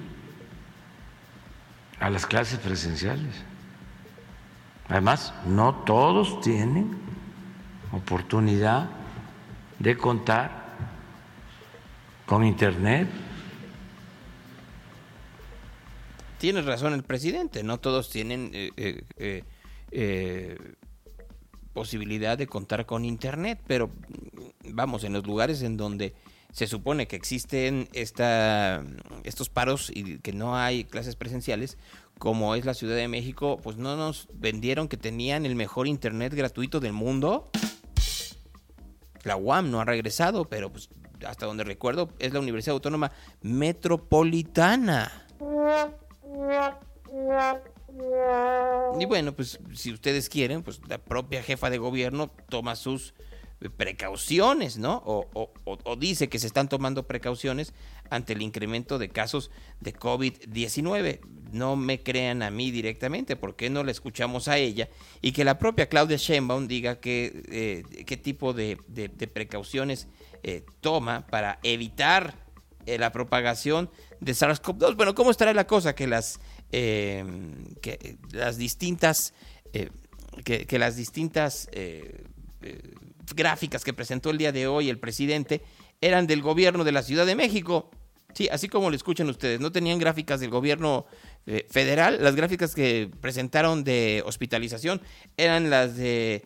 a las clases presenciales. Además, no todos tienen oportunidad de contar con Internet. Tiene razón el presidente, no todos tienen eh, eh, eh, posibilidad de contar con internet, pero mm, vamos, en los lugares en donde se supone que existen estos paros y que no hay clases presenciales, como es la Ciudad de México, pues no nos vendieron que tenían el mejor internet gratuito del mundo. La UAM no ha regresado, pero pues, hasta donde recuerdo es la Universidad Autónoma Metropolitana. Y bueno, pues si ustedes quieren, pues la propia jefa de gobierno toma sus eh, precauciones, ¿no? O, dice que se están tomando precauciones ante el incremento de casos de COVID-19. No me crean a mí directamente, ¿por qué no la escuchamos a ella? Y que la propia Claudia Sheinbaum diga que, eh, qué tipo de, precauciones eh, toma para evitar la propagación de SARS-CoV-2. Bueno, ¿cómo estará la cosa? Que las, eh, que las distintas, eh, que, las distintas eh, gráficas que presentó el día de hoy el presidente eran del gobierno de la Ciudad de México. Sí, así como lo escuchan ustedes, no tenían gráficas del gobierno federal. Las gráficas que presentaron de hospitalización eran las de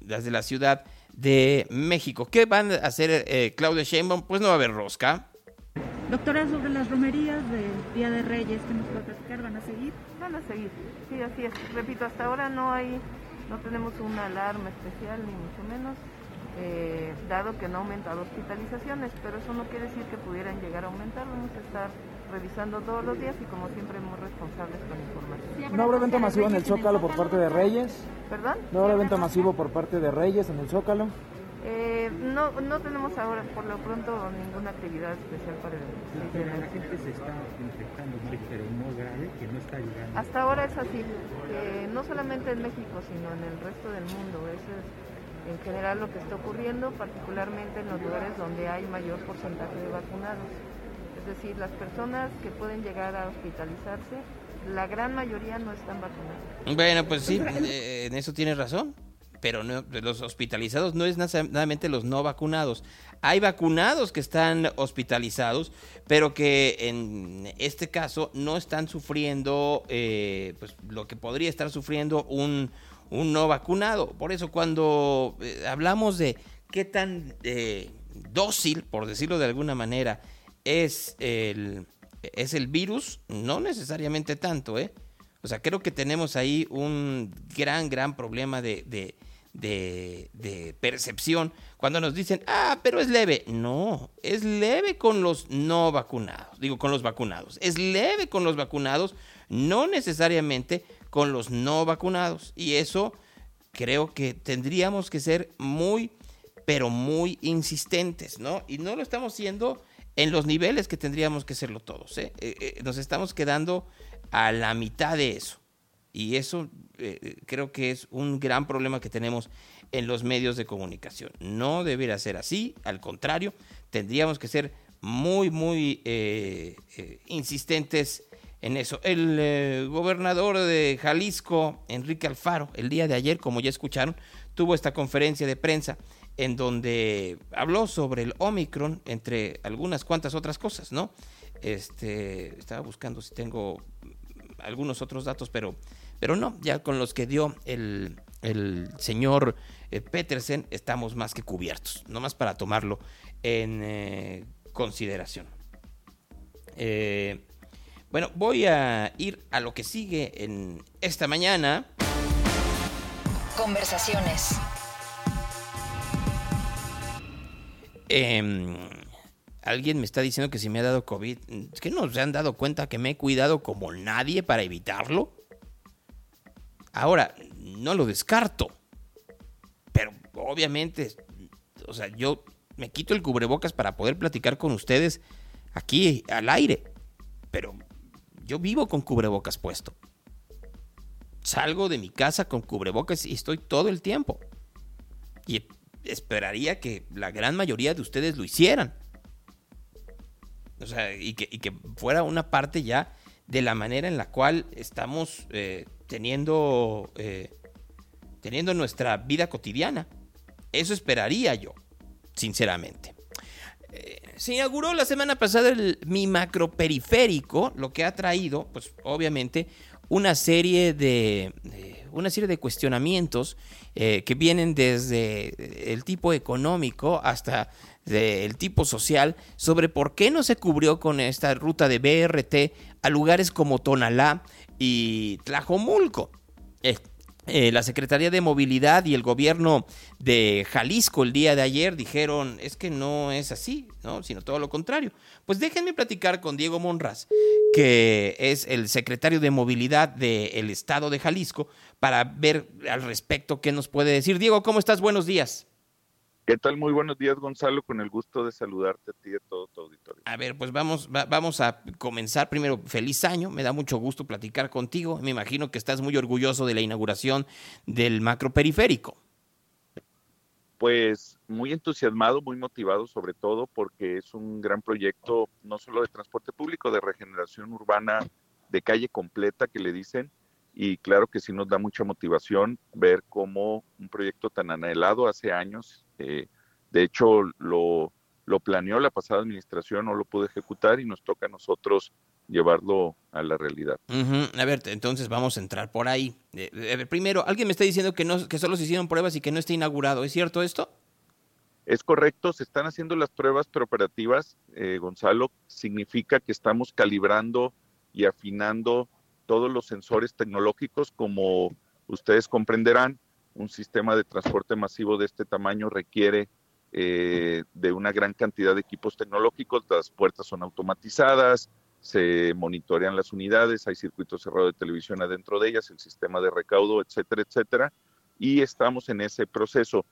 las de la Ciudad de México. ¿Qué van a hacer eh, Claudia Sheinbaum? Pues no va a haber rosca. Doctora, sobre las romerías del Día de Reyes, ¿qué nos puede platicar? ¿Van a seguir? Van a seguir, sí, así es. Repito, hasta ahora no hay, no tenemos una alarma especial, ni mucho menos, eh, dado que no ha aumentado hospitalizaciones, pero eso no quiere decir que pudieran llegar a aumentar. Vamos a estar revisando todos los días y como siempre muy responsables con información. ¿No habrá evento masivo en el Zócalo por parte de Reyes? ¿Perdón? ¿No habrá evento masivo por parte de Reyes en el Zócalo? Eh, no, no tenemos ahora por lo pronto ninguna actividad especial para el Pero la gente se está infectando, pero no grave, que no está llegando. Hasta ahora es así, que no solamente en México, sino en el resto del mundo. Eso es en general lo que está ocurriendo, particularmente en los lugares donde hay mayor porcentaje de vacunados. Es decir, las personas que pueden llegar a hospitalizarse la gran mayoría no están vacunados. Bueno, pues sí, eh, en eso tienes razón. Pero no, los hospitalizados no es necesariamente los no vacunados. Hay vacunados que están hospitalizados, pero que en este caso no están sufriendo eh, pues, lo que podría estar sufriendo un, un no vacunado. Por eso cuando eh, hablamos de qué tan eh, dócil, por decirlo de alguna manera, es el, es el virus, no necesariamente tanto, ¿eh? O sea, creo que tenemos ahí un gran, gran problema de, de, de, percepción cuando nos dicen, ah, pero es leve. No, es leve con los no vacunados, digo, con los vacunados. Es leve con los vacunados, no necesariamente con los no vacunados. Y eso creo que tendríamos que ser muy, pero muy insistentes, ¿no? Y no lo estamos haciendo en los niveles que tendríamos que serlo todos. ¿eh? Eh, eh, nos estamos quedando a la mitad de eso. Y eso creo que es un gran problema que tenemos en los medios de comunicación. No debería ser así, al contrario, tendríamos que ser muy, muy insistentes en eso. El gobernador de Jalisco, Enrique Alfaro, el día de ayer, como ya escucharon, tuvo esta conferencia de prensa en donde habló sobre el Omicron, entre algunas cuantas otras cosas, ¿no? Este, estaba buscando si tengo algunos otros datos, pero, pero no, ya con los que dio el, señor eh, Petersen estamos más que cubiertos, nomás para tomarlo en eh, consideración. Eh, bueno, voy a ir a lo que sigue en esta mañana. Conversaciones. Em, alguien me está diciendo que si me ha dado COVID. ¿Es que no se han dado cuenta que me he cuidado como nadie para evitarlo? Ahora, no lo descarto. Pero obviamente, o sea, yo me quito el cubrebocas para poder platicar con ustedes aquí al aire. Pero yo vivo con cubrebocas puesto. Salgo de mi casa con cubrebocas y estoy todo el tiempo. Y esperaría que la gran mayoría de ustedes lo hicieran. O sea, y que, fuera una parte ya de la manera en la cual estamos eh, teniendo, eh, teniendo nuestra vida cotidiana. Eso esperaría yo, sinceramente. Eh, se inauguró la semana pasada el, mi macroperiférico, lo que ha traído, pues obviamente, una serie de una serie de cuestionamientos eh, que vienen desde el tipo económico hasta el tipo social sobre por qué no se cubrió con esta ruta de BRT a lugares como Tonalá y Tlajomulco. Eh, eh, la Secretaría de Movilidad y el gobierno de Jalisco el día de ayer dijeron es que no es así, ¿no? sino todo lo contrario. Pues déjenme platicar con Diego Monraz, que es el secretario de Movilidad del Estado de Jalisco, para ver al respecto qué nos puede decir. Diego, ¿cómo estás? Buenos días. ¿Qué tal? Muy buenos días, Gonzalo, con el gusto de saludarte a ti y a todo tu auditorio. A ver, pues vamos, vamos a comenzar primero. Feliz año, me da mucho gusto platicar contigo. Me imagino que estás muy orgulloso de la inauguración del macroperiférico. Pues muy entusiasmado, muy motivado sobre todo porque es un gran proyecto no solo de transporte público, de regeneración urbana de calle completa que le dicen, y claro que sí nos da mucha motivación ver cómo un proyecto tan anhelado hace años, eh, de hecho lo, lo planeó la pasada administración, no lo pudo ejecutar y nos toca a nosotros llevarlo a la realidad. A ver, entonces vamos a entrar por ahí. Eh, primero, alguien me está diciendo que, no, que solo se hicieron pruebas y que no está inaugurado, ¿es cierto esto? Es correcto, se están haciendo las pruebas preoperativas, eh, Gonzalo, significa que estamos calibrando y afinando todos los sensores tecnológicos, como ustedes comprenderán, un sistema de transporte masivo de este tamaño requiere eh, de una gran cantidad de equipos tecnológicos, las puertas son automatizadas, se monitorean las unidades, hay circuitos cerrados de televisión adentro de ellas, el sistema de recaudo, etcétera, etcétera, y estamos en ese proceso.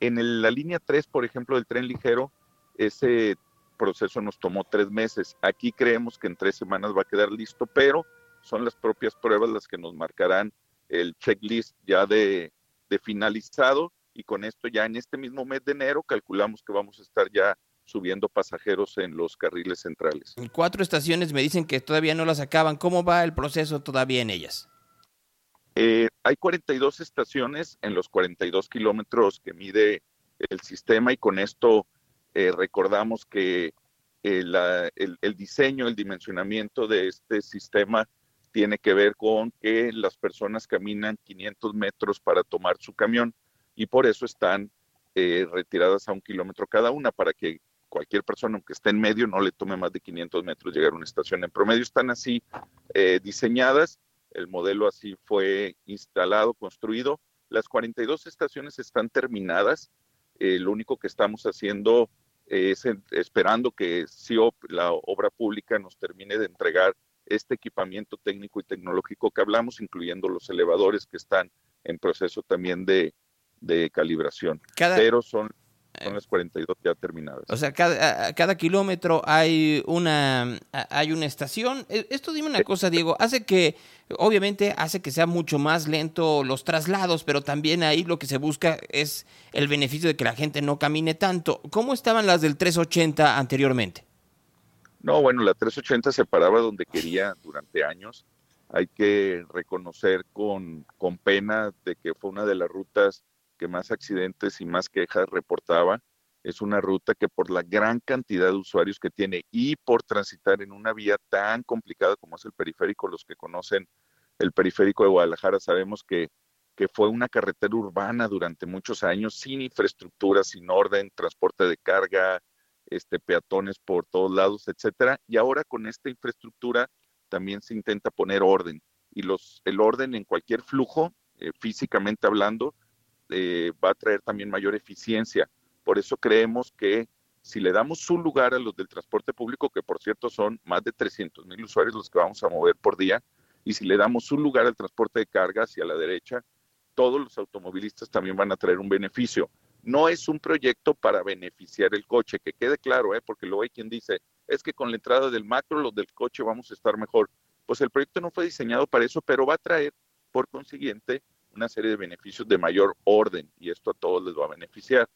En la línea 3, por ejemplo, del tren ligero, ese proceso nos tomó tres meses. Aquí creemos que en tres semanas va a quedar listo, pero son las propias pruebas las que nos marcarán el checklist ya de, finalizado y con esto ya en este mismo mes de enero calculamos que vamos a estar ya subiendo pasajeros en los carriles centrales. Cuatro estaciones me dicen que todavía no las acaban. ¿Cómo va el proceso todavía en ellas? Eh, hay 42 estaciones en los 42 kilómetros que mide el sistema y con esto eh, recordamos que eh, el, el, diseño, el dimensionamiento de este sistema tiene que ver con que las personas caminan 500 metros para tomar su camión y por eso están retiradas a un kilómetro cada una para que cualquier persona, aunque esté en medio, no le tome más de 500 metros llegar a una estación. En promedio están así diseñadas el modelo así fue instalado, construido. Las 42 estaciones están terminadas. Eh, lo único que estamos haciendo es esperando que CIOP, la obra pública, nos termine de entregar este equipamiento técnico y tecnológico que hablamos, incluyendo los elevadores que están en proceso también de, calibración. Pero son son las 42 ya terminadas. O sea, cada, cada kilómetro hay una, hay una estación. E, esto dime una cosa, Diego, hace que, obviamente, hace que sea mucho más lento los traslados, pero también ahí lo que se busca es el beneficio de que la gente no camine tanto. ¿Cómo estaban las del 380 anteriormente? No, bueno, la 380 se paraba donde quería durante años. Hay que reconocer con, con pena de que fue una de las rutas que más accidentes y más quejas reportaba. Es una ruta que por la gran cantidad de usuarios que tiene y por transitar en una vía tan complicada como es el periférico, los que conocen el periférico de Guadalajara sabemos que, que fue una carretera urbana durante muchos años sin infraestructura, sin orden, transporte de carga, este, peatones por todos lados, etcétera. Y ahora con esta infraestructura también se intenta poner orden. Y los, el orden en cualquier flujo, eh, físicamente hablando, eh, va a traer también mayor eficiencia. Por eso creemos que si le damos su lugar a los del transporte público, que por cierto son más de 300 mil usuarios los que vamos a mover por día, y si le damos su lugar al transporte de carga hacia la derecha, todos los automovilistas también van a traer un beneficio. No es un proyecto para beneficiar el coche, que quede claro, ¿eh? porque luego hay quien dice, es que con la entrada del macro, los del coche vamos a estar mejor. Pues el proyecto no fue diseñado para eso, pero va a traer, por consiguiente, una serie de beneficios de mayor orden y esto a todos les va a beneficiar.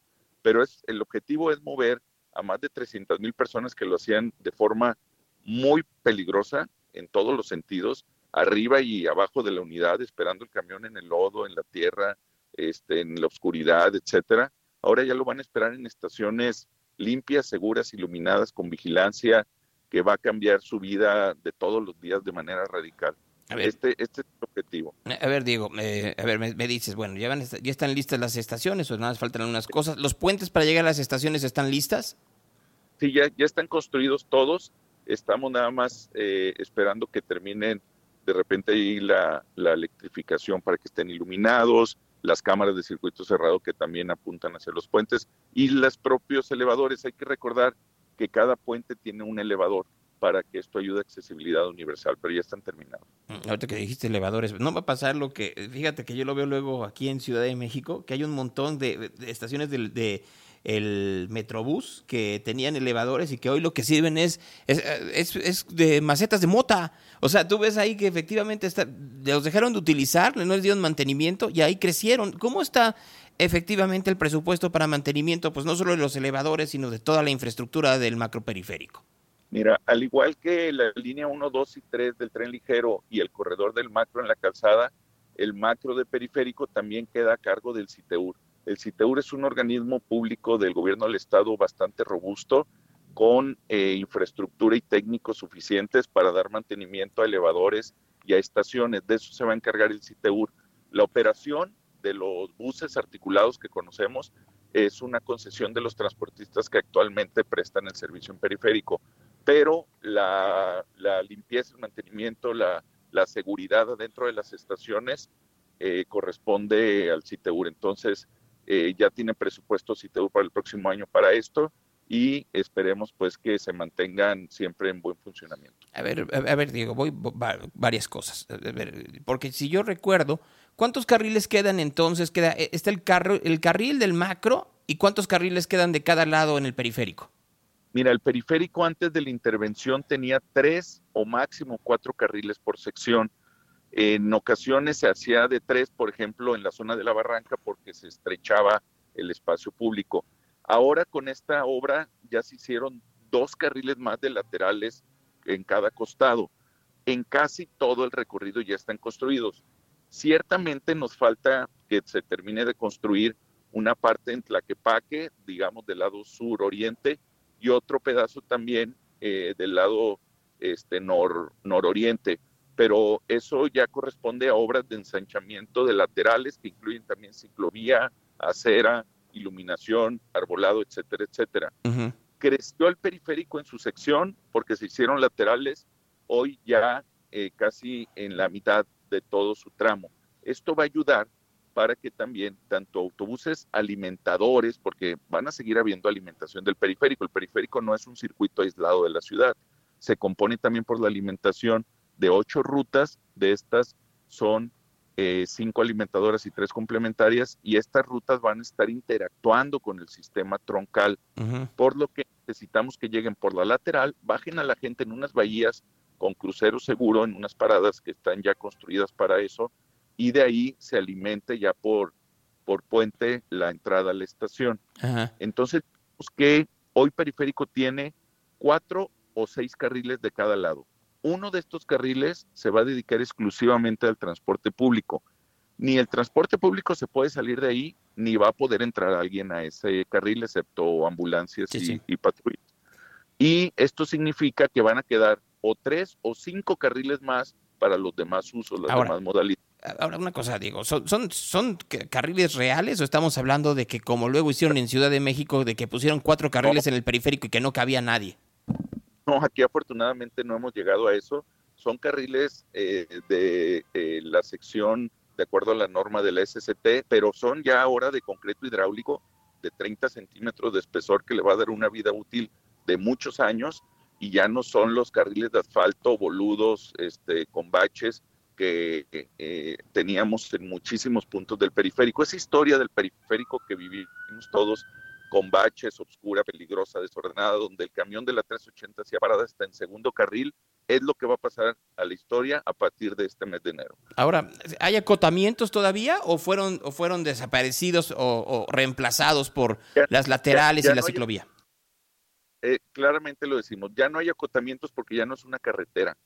Pero es, el objetivo es mover a más de 300 mil personas que lo hacían de forma muy peligrosa en todos los sentidos, arriba y abajo de la unidad, esperando el camión en el lodo, en la tierra, este, en la oscuridad, etcétera. Ahora ya lo van a esperar en estaciones limpias, seguras, iluminadas, con vigilancia, que va a cambiar su vida de todos los días de manera radical. Este, este, es el objetivo. A ver, Diego, eh, a ver, me, dices, bueno, ¿ya, ¿ya están listas las estaciones o nada más faltan algunas cosas? ¿Los puentes para llegar a las estaciones están listas? Sí, ya, ya están construidos todos. Estamos nada más eh, esperando que terminen de repente ahí la, la electrificación para que estén iluminados, las cámaras de circuito cerrado que también apuntan hacia los puentes y los propios elevadores. Hay que recordar que cada puente tiene un elevador para que esto ayude a accesibilidad universal, pero ya están terminados. Mm, ahorita que dijiste elevadores, no va a pasar lo que, fíjate que yo lo veo luego aquí en Ciudad de México, que hay un montón de, estaciones de, el Metrobús que tenían elevadores y que hoy lo que sirven es, es, de macetas de mota. O sea, tú ves ahí que efectivamente los dejaron de utilizar, no les dieron mantenimiento y ahí crecieron. ¿Cómo está efectivamente el presupuesto para mantenimiento, pues no solo de los elevadores, sino de toda la infraestructura del macroperiférico? Mira, al igual que la línea 1, 2 y 3 del tren ligero y el corredor del macro en la calzada, el macro de periférico también queda a cargo del CITEUR. El CITEUR es un organismo público del gobierno del estado bastante robusto, con eh, infraestructura y técnicos suficientes para dar mantenimiento a elevadores y a estaciones. De eso se va a encargar el CITEUR. La operación de los buses articulados que conocemos es una concesión de los transportistas que actualmente prestan el servicio en periférico pero la, limpieza, el mantenimiento, la, seguridad dentro de las estaciones eh, corresponde al CITEUR. Entonces, eh, ya tiene presupuesto CITEUR para el próximo año para esto y esperemos pues que se mantengan siempre en buen funcionamiento. A ver, a ver, Diego, voy varias cosas. porque si yo recuerdo, ¿cuántos carriles quedan entonces? Queda, eh, está el, carro, el carril del macro y cuántos carriles quedan de cada lado en el periférico. Mira, el periférico antes de la intervención tenía tres o máximo cuatro carriles por sección. En ocasiones se hacía de tres, por ejemplo, en la zona de la barranca porque se estrechaba el espacio público. Ahora con esta obra ya se hicieron dos carriles más de laterales en cada costado. En casi todo el recorrido ya están construidos. Ciertamente nos falta que se termine de construir una parte en Tlaquepaque, digamos del lado sur-oriente, y otro pedazo también eh, del lado este, nor, nororiente. Pero eso ya corresponde a obras de ensanchamiento de laterales que incluyen también ciclovía, acera, iluminación, arbolado, etcétera, etcétera. Creció el periférico en su sección porque se hicieron laterales, hoy ya eh, casi en la mitad de todo su tramo. Esto va a ayudar para que también tanto autobuses alimentadores, porque van a seguir habiendo alimentación del periférico, el periférico no es un circuito aislado de la ciudad, se compone también por la alimentación de ocho rutas, de estas son eh, cinco alimentadoras y tres complementarias, y estas rutas van a estar interactuando con el sistema troncal, por lo que necesitamos que lleguen por la lateral, bajen a la gente en unas bahías con crucero seguro, en unas paradas que están ya construidas para eso, y de ahí se alimente ya por, por puente la entrada a la estación. Entonces, que hoy Periférico tiene cuatro o seis carriles de cada lado. Uno de estos carriles se va a dedicar exclusivamente al transporte público. Ni el transporte público se puede salir de ahí, ni va a poder entrar alguien a ese carril, excepto ambulancias y, y patrullas. Y esto significa que van a quedar o tres o cinco carriles más para los demás usos, las demás modalidades. Ahora, una cosa, digo, ¿son, ¿son, ¿son carriles reales o estamos hablando de que como luego hicieron en Ciudad de México, de que pusieron cuatro carriles en el periférico y que no cabía nadie? No, aquí afortunadamente no hemos llegado a eso. Son carriles eh, de eh, la sección de acuerdo a la norma de la SCT, pero son ya ahora de concreto hidráulico de 30 centímetros de espesor que le va a dar una vida útil de muchos años y ya no son los carriles de asfalto boludos este, con baches que eh, teníamos en muchísimos puntos del periférico. Esa historia del periférico que vivimos todos con baches, oscura, peligrosa, desordenada, donde el camión de la 380 hacía parada está en segundo carril, es lo que va a pasar a la historia a partir de este mes de enero. Ahora, ¿hay acotamientos todavía o fueron, o fueron desaparecidos o, reemplazados por las laterales y la ciclovía? Eh, claramente lo decimos, ya no hay acotamientos porque ya no es una carretera.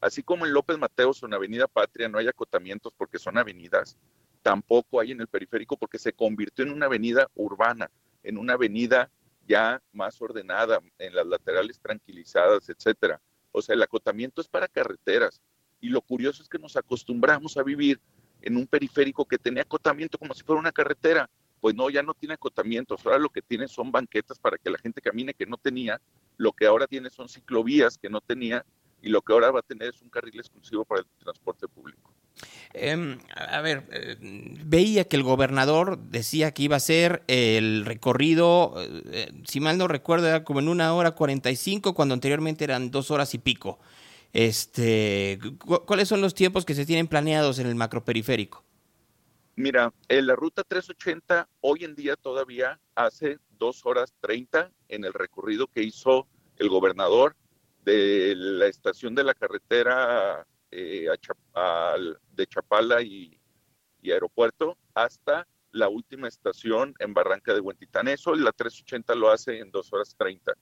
Así como en López Mateos o en Avenida Patria no hay acotamientos porque son avenidas, tampoco hay en el periférico porque se convirtió en una avenida urbana, en una avenida ya más ordenada, en las laterales tranquilizadas, etcétera. O sea, el acotamiento es para carreteras. Y lo curioso es que nos acostumbramos a vivir en un periférico que tenía acotamiento como si fuera una carretera pues no, ya no tiene acotamientos, ahora lo que tiene son banquetas para que la gente camine que no tenía, lo que ahora tiene son ciclovías que no tenía y lo que ahora va a tener es un carril exclusivo para el transporte público. Em, a ver, eh, veía que el gobernador decía que iba a ser el recorrido, eh, si mal no recuerdo, era como en una hora 45, cuando anteriormente eran dos horas y pico. Este, ¿Cuáles son los tiempos que se tienen planeados en el macroperiférico? Mira, en la ruta 380 hoy en día todavía hace dos horas 30 en el recorrido que hizo el gobernador de la estación de la carretera eh, de Chapala y, aeropuerto hasta la última estación en Barranca de Huentitán. Eso la 380 lo hace en dos horas 30.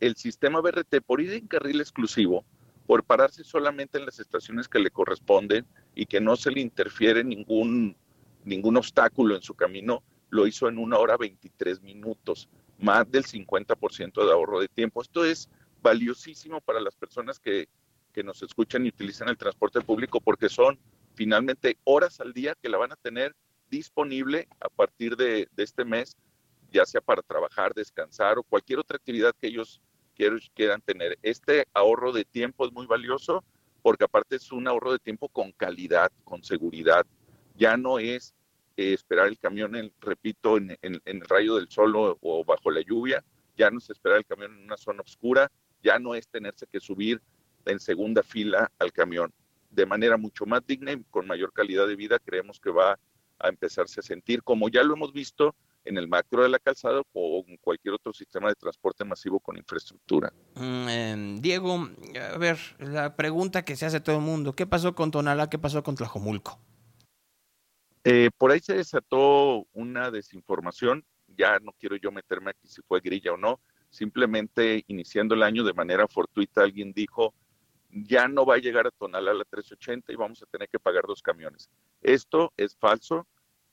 El sistema BRT, por ir en carril exclusivo, por pararse solamente en las estaciones que le corresponden y que no se le interfiere ningún ningún obstáculo en su camino, lo hizo en una hora 23 minutos, más del 50% de ahorro de tiempo. Esto es valiosísimo para las personas que, que nos escuchan y utilizan el transporte público porque son finalmente horas al día que la van a tener disponible a partir de, este mes, ya sea para trabajar, descansar o cualquier otra actividad que ellos quieran tener. Este ahorro de tiempo es muy valioso porque aparte es un ahorro de tiempo con calidad, con seguridad. Ya no es eh, esperar el camión, repito, en, el rayo del sol o, bajo la lluvia, ya no es esperar el camión en una zona oscura, ya no es tenerse que subir en segunda fila al camión. De manera mucho más digna y con mayor calidad de vida, creemos que va a empezarse a sentir, como ya lo hemos visto en el macro de la calzada o en cualquier otro sistema de transporte masivo con infraestructura. Mm, em, Diego, a ver, la pregunta que se hace todo el mundo, ¿qué pasó con Tonalá? ¿Qué pasó con Tlajomulco? Eh, por ahí se desató una desinformación. ya no quiero yo meterme aquí si fue grilla o no, simplemente iniciando el año de manera fortuita alguien dijo, ya no va a llegar a Tonalá la 380 y vamos a tener que pagar dos camiones. Esto es falso.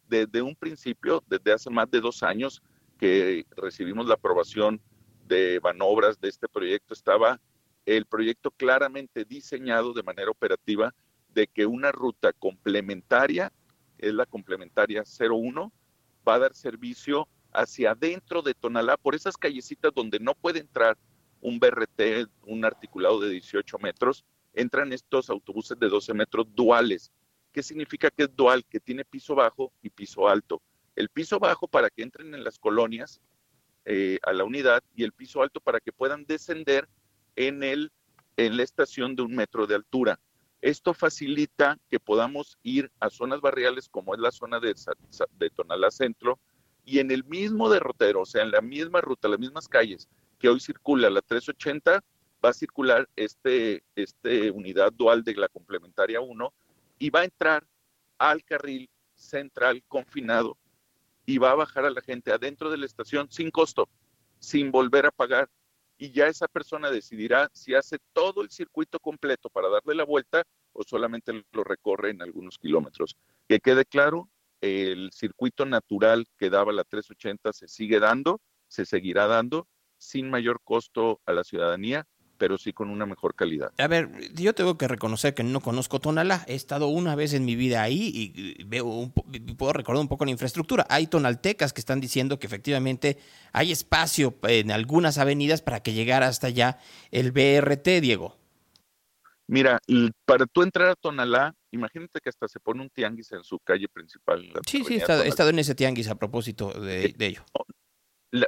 Desde un principio, desde hace más de dos años que recibimos la aprobación de Banobras de este proyecto, estaba el proyecto claramente diseñado de manera operativa de que una ruta complementaria, es la complementaria 01, va a dar servicio hacia adentro de Tonalá por esas callecitas donde no puede entrar un BRT, un articulado de 18 metros, entran estos autobuses de 12 metros duales. ¿Qué significa que es dual? Que tiene piso bajo y piso alto. El piso bajo para que entren en las colonias eh, a la unidad y el piso alto para que puedan descender en, el, en la estación de un metro de altura. Esto facilita que podamos ir a zonas barriales como es la zona de, de Tonalá Centro y en el mismo derrotero, o sea, en la misma ruta, las mismas calles, que hoy circula la 380, va a circular este, este unidad dual de la complementaria 1 y va a entrar al carril central confinado y va a bajar a la gente adentro de la estación sin costo, sin volver a pagar. Y ya esa persona decidirá si hace todo el circuito completo para darle la vuelta o solamente lo recorre en algunos kilómetros. Que quede claro, el circuito natural que daba la 380 se sigue dando, se seguirá dando sin mayor costo a la ciudadanía, pero sí con una mejor calidad. A ver, yo tengo que reconocer que no conozco Tonalá. He estado una vez en mi vida ahí y veo un puedo recordar un poco la infraestructura. Hay tonaltecas que están diciendo que efectivamente hay espacio en algunas avenidas para que llegara hasta allá el BRT, Diego. Mira, para tú entrar a Tonalá, imagínate que hasta se pone un tianguis en su calle principal. Sí, sí, he estado, en ese tianguis a propósito de ello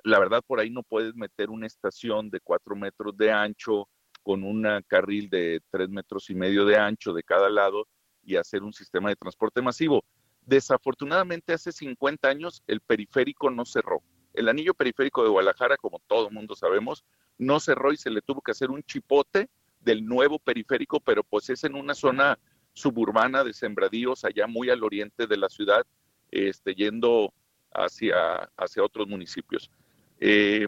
la, verdad por ahí no puedes meter una estación de cuatro metros de ancho con un carril de tres metros y medio de ancho de cada lado y hacer un sistema de transporte masivo. Desafortunadamente hace 50 años el periférico no cerró. El anillo periférico de Guadalajara, como todo mundo sabemos, no cerró y se le tuvo que hacer un chipote del nuevo periférico, pero pues es en una zona suburbana de sembradíos allá muy al oriente de la ciudad, este, yendo hacia, hacia otros municipios. Eh,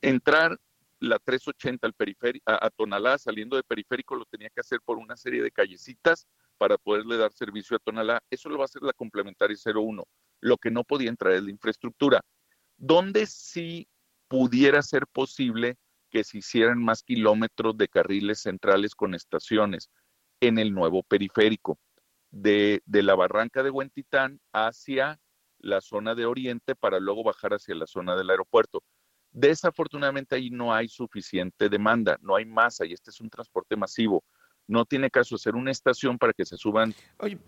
entrar la 380 al periférico, a, Tonalá, saliendo de periférico, lo tenía que hacer por una serie de callecitas para poderle dar servicio a Tonalá. Eso lo va a hacer la complementaria 01. Lo que no podía entrar es la infraestructura. Donde sí pudiera ser posible que se hicieran más kilómetros de carriles centrales con estaciones en el nuevo periférico, de, de la barranca de Huentitán hacia la zona de Oriente para luego bajar hacia la zona del aeropuerto. Desafortunadamente ahí no hay suficiente demanda, no hay masa y este es un transporte masivo. No tiene caso hacer una estación para que se suban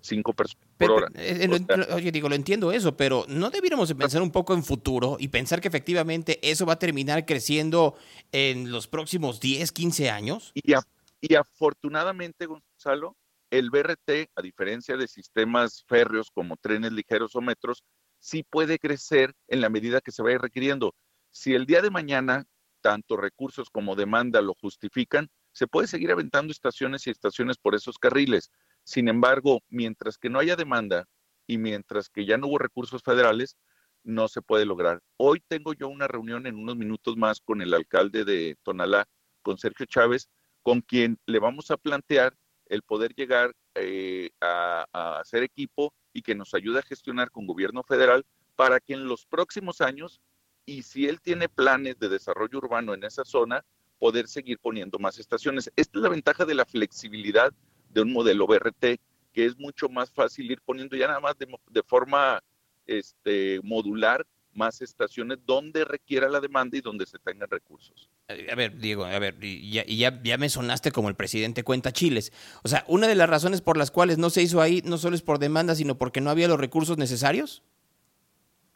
cinco personas por hora. Eh, eh, oye, digo, lo entiendo eso, pero ¿no debiéramos pensar un poco en futuro y pensar que efectivamente eso va a terminar creciendo en los próximos 10, 15 años? Y, y afortunadamente, Gonzalo, el BRT, a diferencia de sistemas férreos como trenes ligeros o metros, sí puede crecer en la medida que se vaya requiriendo. Si el día de mañana tanto recursos como demanda lo justifican, se puede seguir aventando estaciones y estaciones por esos carriles. Sin embargo, mientras que no haya demanda y mientras que ya no hubo recursos federales, no se puede lograr. Hoy tengo yo una reunión en unos minutos más con el alcalde de Tonalá, con Sergio Chávez, con quien le vamos a plantear el poder llegar eh, a, a hacer equipo y que nos ayude a gestionar con gobierno federal para que en los próximos años, y si él tiene planes de desarrollo urbano en esa zona, poder seguir poniendo más estaciones. Esta es la ventaja de la flexibilidad de un modelo BRT, que es mucho más fácil ir poniendo ya nada más de, de forma este, modular más estaciones donde requiera la demanda y donde se tengan recursos. Eh, a ver, Diego, a ver, y ya, ya, me sonaste como el presidente cuenta chiles. O sea, una de las razones por las cuales no se hizo ahí no solo es por demanda, sino porque no había los recursos necesarios.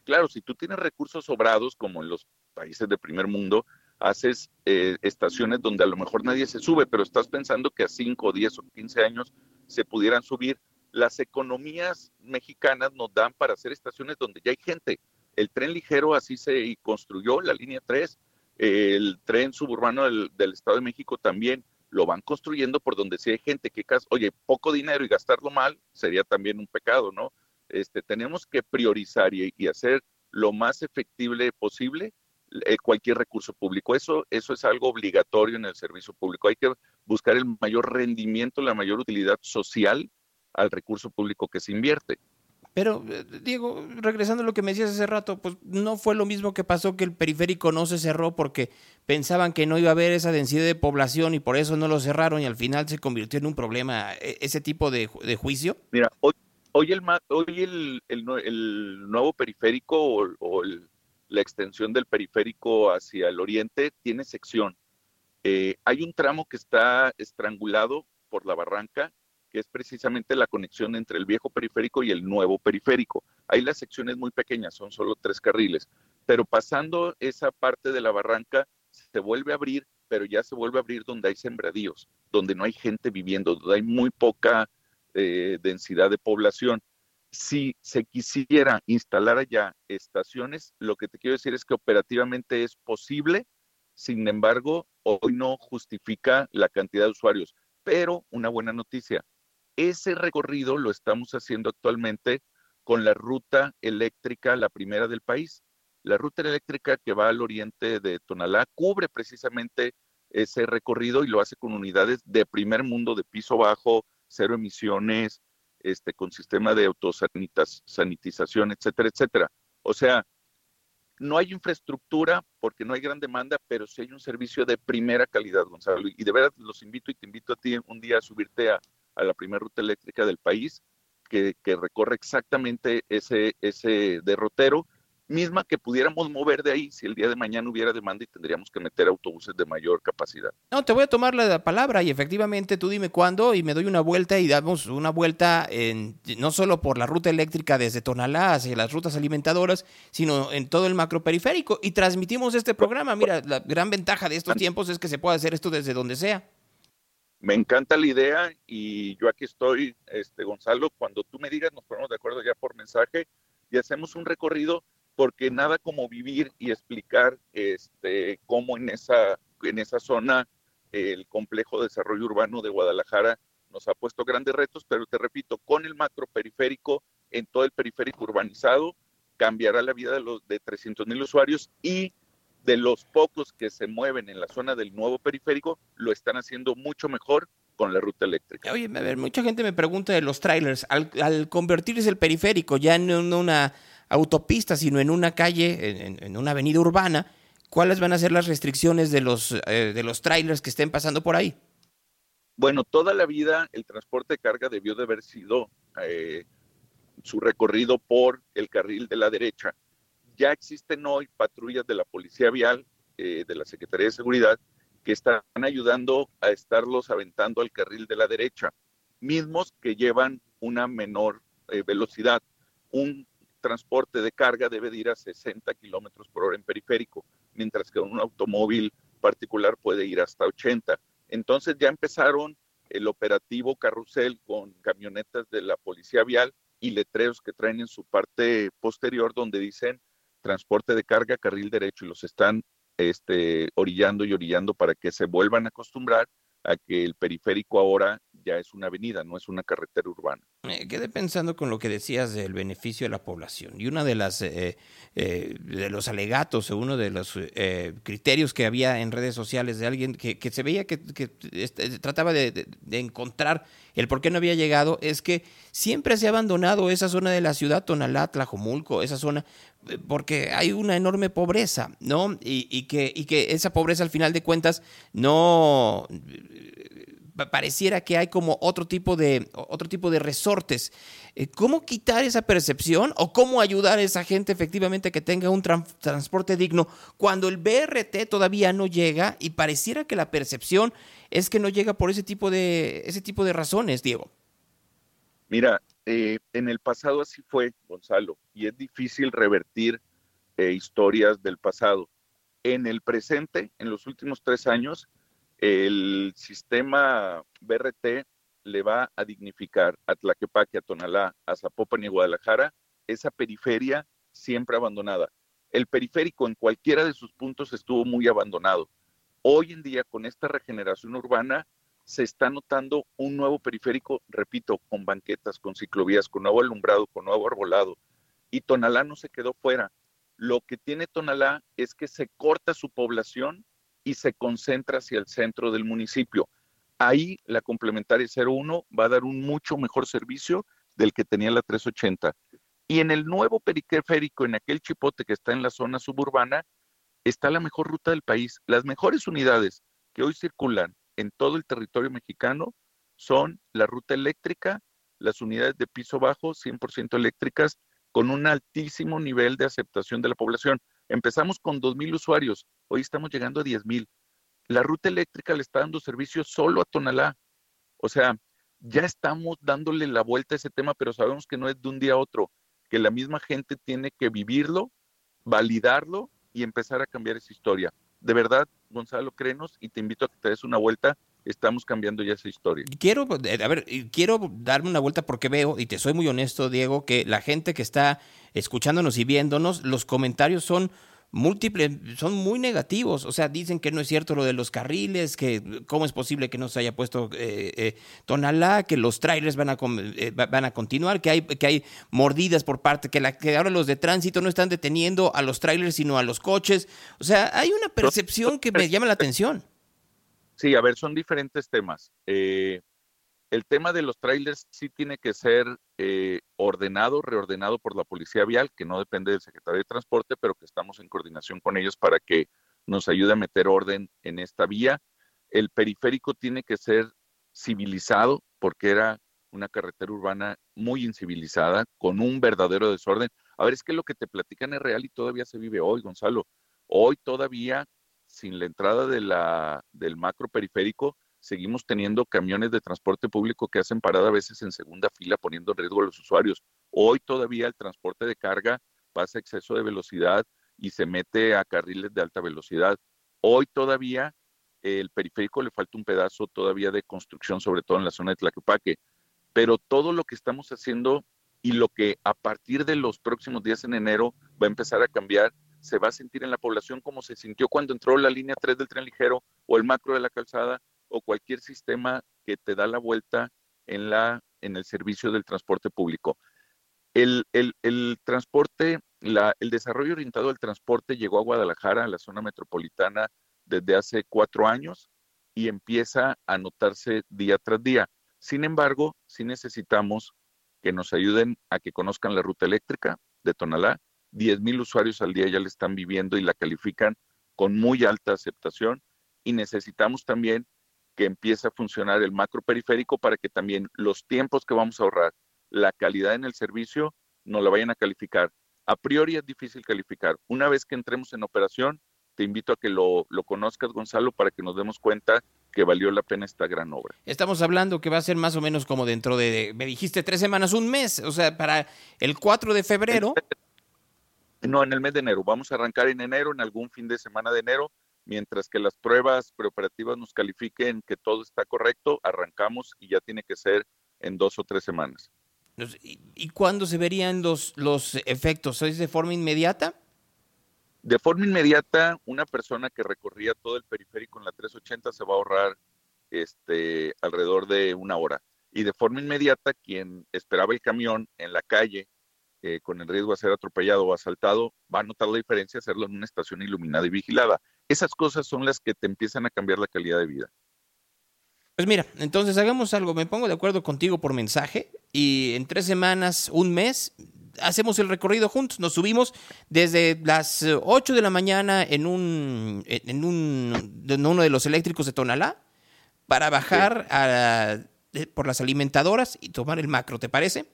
Claro, si tú tienes recursos sobrados, como en los países de primer mundo, haces eh, estaciones donde a lo mejor nadie se sube, pero estás pensando que a 5, 10 o 15 años se pudieran subir. Las economías mexicanas nos dan para hacer estaciones donde ya hay gente el tren ligero así se construyó, la línea 3, el tren suburbano del, Estado de México también lo van construyendo por donde si hay gente que, oye, poco dinero y gastarlo mal sería también un pecado, ¿no? Este, tenemos que priorizar y, hacer lo más efectivo posible eh, cualquier recurso público. Eso, eso es algo obligatorio en el servicio público. Hay que buscar el mayor rendimiento, la mayor utilidad social al recurso público que se invierte. Pero, eh, Diego, regresando a lo que me decías hace rato, pues no fue lo mismo que pasó que el periférico no se cerró porque pensaban que no iba a haber esa densidad de población y por eso no lo cerraron y al final se convirtió en un problema e, ese tipo de, juicio. Mira, hoy, hoy, el, hoy el, el, nuevo periférico o, la extensión del periférico hacia el oriente tiene sección. Eh, hay un tramo que está estrangulado por la barranca que es precisamente la conexión entre el viejo periférico y el nuevo periférico. Ahí las secciones muy pequeñas, son solo tres carriles, pero pasando esa parte de la barranca se vuelve a abrir, pero ya se vuelve a abrir donde hay sembradíos, donde no hay gente viviendo, donde hay muy poca eh, densidad de población. Si se quisiera instalar allá estaciones, lo que te quiero decir es que operativamente es posible, sin embargo, hoy no justifica la cantidad de usuarios. Pero una buena noticia, ese recorrido lo estamos haciendo actualmente con la ruta eléctrica, la primera del país. La ruta eléctrica que va al oriente de Tonalá cubre precisamente ese recorrido y lo hace con unidades de primer mundo, de piso bajo, cero emisiones, este, con sistema de autosanitización, etcétera, etcétera. O sea, no hay infraestructura porque no hay gran demanda, pero sí hay un servicio de primera calidad, Gonzalo. Y de verdad los invito y te invito a ti un día a subirte a, a la primera ruta eléctrica del país, que, recorre exactamente ese, ese derrotero, misma que pudiéramos mover de ahí si el día de mañana hubiera demanda y tendríamos que meter autobuses de mayor capacidad. No, te voy a tomar la palabra y efectivamente tú dime cuándo y me doy una vuelta y damos una vuelta en, no solo por la ruta eléctrica desde Tonalá hacia las rutas alimentadoras, sino en todo el macroperiférico y transmitimos este programa. Mira, la gran ventaja de estos tiempos es que se puede hacer esto desde donde sea me encanta la idea y yo aquí estoy, este, Gonzalo, cuando tú me digas, nos ponemos de acuerdo ya por mensaje y hacemos un recorrido porque nada como vivir y explicar este, cómo en esa, en esa zona el complejo de desarrollo urbano de Guadalajara nos ha puesto grandes retos, pero te repito, con el macro periférico, en todo el periférico urbanizado, cambiará la vida de los de 300 mil usuarios y de los pocos que se mueven en la zona del nuevo periférico, lo están haciendo mucho mejor con la ruta eléctrica. Oye, a ver, mucha gente me pregunta de los trailers, al, convertirse el periférico ya en una autopista, sino en una calle, en, una avenida urbana, ¿cuáles van a ser las restricciones de los, eh, de los trailers que estén pasando por ahí? Bueno, toda la vida el transporte de carga debió de haber sido eh, su recorrido por el carril de la derecha ya existen hoy patrullas de la Policía Vial, eh, de la Secretaría de Seguridad, que están ayudando a estarlos aventando al carril de la derecha, mismos que llevan una menor eh, velocidad. Un transporte de carga debe de ir a 60 kilómetros por hora en periférico, mientras que un automóvil particular puede ir hasta 80. Entonces ya empezaron el operativo carrusel con camionetas de la policía vial y letreros que traen en su parte posterior donde dicen transporte de carga, carril derecho, y los están este, orillando y orillando para que se vuelvan a acostumbrar a que el periférico ahora ya es una avenida, no es una carretera urbana. Me quedé pensando con lo que decías del beneficio de la población y una de las eh, eh, de los alegatos uno de los eh, criterios que había en redes sociales de alguien que, se veía que, este, trataba de, encontrar el por qué no había llegado es que siempre se ha abandonado esa zona de la ciudad, Tonalá, Tlajomulco, esa zona, porque hay una enorme pobreza, ¿no? Y, y, que, y que esa pobreza al final de cuentas no pareciera que hay como otro tipo de, otro tipo de resortes. Eh, ¿Cómo quitar esa percepción o cómo ayudar a esa gente efectivamente que tenga un transporte digno cuando el BRT todavía no llega y pareciera que la percepción es que no llega por ese tipo de, ese tipo de razones, Diego? Mira, eh, en el pasado así fue, Gonzalo, y es difícil revertir eh, historias del pasado. En el presente, en los últimos tres años, el sistema BRT le va a dignificar a Tlaquepaque, a Tonalá, a Zapopan y Guadalajara esa periferia siempre abandonada. El periférico en cualquiera de sus puntos estuvo muy abandonado. Hoy en día, con esta regeneración urbana, se está notando un nuevo periférico, repito, con banquetas, con ciclovías, con nuevo alumbrado, con nuevo arbolado. Y Tonalá no se quedó fuera. Lo que tiene Tonalá es que se corta su población y se concentra hacia el centro del municipio. Ahí la complementaria 01 va a dar un mucho mejor servicio del que tenía la 380. Y en el nuevo periférico, en aquel chipote que está en la zona suburbana, está la mejor ruta del país. Las mejores unidades que hoy circulan en todo el territorio mexicano son la ruta eléctrica, las unidades de piso bajo, 100% eléctricas, con un altísimo nivel de aceptación de la población. Empezamos con 2.000 usuarios, hoy estamos llegando a 10.000. La ruta eléctrica le está dando servicio solo a Tonalá. O sea, ya estamos dándole la vuelta a ese tema, pero sabemos que no es de un día a otro, que la misma gente tiene que vivirlo, validarlo y empezar a cambiar esa historia. De verdad, Gonzalo, créenos y te invito a que te des una vuelta estamos cambiando ya esa historia. Quiero, eh, a ver, quiero darme una vuelta porque veo, y te soy muy honesto, Diego, que la gente que está escuchándonos y viéndonos, los comentarios son múltiples, son muy negativos. O sea, dicen que no es cierto lo de los carriles, que cómo es posible que no se haya puesto eh, eh Tonalá, que los trailers van a, eh, van a continuar, que hay, que hay mordidas por parte, que, la, que ahora los de tránsito no están deteniendo a los trailers, sino a los coches. O sea, hay una percepción que me llama la atención. Sí, a ver, son diferentes temas. Eh, el tema de los trailers sí tiene que ser eh, ordenado, reordenado por la Policía Vial, que no depende del Secretario de Transporte, pero que estamos en coordinación con ellos para que nos ayude a meter orden en esta vía. El periférico tiene que ser civilizado, porque era una carretera urbana muy incivilizada, con un verdadero desorden. A ver, es que lo que te platican es real y todavía se vive hoy, Gonzalo. Hoy todavía sin la entrada de la, del macro periférico, seguimos teniendo camiones de transporte público que hacen parada a veces en segunda fila poniendo en riesgo a los usuarios. Hoy todavía el transporte de carga pasa exceso de velocidad y se mete a carriles de alta velocidad. Hoy todavía el periférico le falta un pedazo todavía de construcción, sobre todo en la zona de Tlaquepaque. Pero todo lo que estamos haciendo y lo que a partir de los próximos días en enero va a empezar a cambiar se va a sentir en la población como se sintió cuando entró la línea 3 del tren ligero o el macro de la calzada o cualquier sistema que te da la vuelta en, la, en el servicio del transporte público. El, transporte, el desarrollo orientado al transporte llegó a Guadalajara, a la zona metropolitana, desde hace cuatro años y empieza a notarse día tras día. Sin embargo, sí necesitamos que nos ayuden a que conozcan la ruta eléctrica de Tonalá, 10 mil usuarios al día ya le están viviendo y la califican con muy alta aceptación y necesitamos también que empiece a funcionar el macro periférico para que también los tiempos que vamos a ahorrar, la calidad en el servicio, no la vayan a calificar. A priori es difícil calificar. Una vez que entremos en operación, te invito a que lo, lo conozcas, Gonzalo, para que nos demos cuenta que valió la pena esta gran obra. Estamos hablando que va a ser más o menos como dentro de, me dijiste, tres semanas, un mes, o sea, para el 4 de febrero. No, en el mes de enero. Vamos a arrancar en enero, en algún fin de semana de enero, mientras que las pruebas preoperativas nos califiquen que todo está correcto, arrancamos y ya tiene que ser en dos o tres semanas. ¿Y cuándo se verían los, los efectos? ¿Es de forma inmediata? De forma inmediata, una persona que recorría todo el periférico en la 380 se va a ahorrar este, alrededor de una hora. Y de forma inmediata, quien esperaba el camión en la calle eh, con el riesgo de ser atropellado o asaltado, va a notar la diferencia hacerlo en una estación iluminada y vigilada. Esas cosas son las que te empiezan a cambiar la calidad de vida. Pues mira, entonces hagamos algo, me pongo de acuerdo contigo por mensaje y en tres semanas, un mes, hacemos el recorrido juntos, nos subimos desde las 8 de la mañana en un en un en uno de los eléctricos de Tonalá para bajar a, por las alimentadoras y tomar el macro, ¿te parece?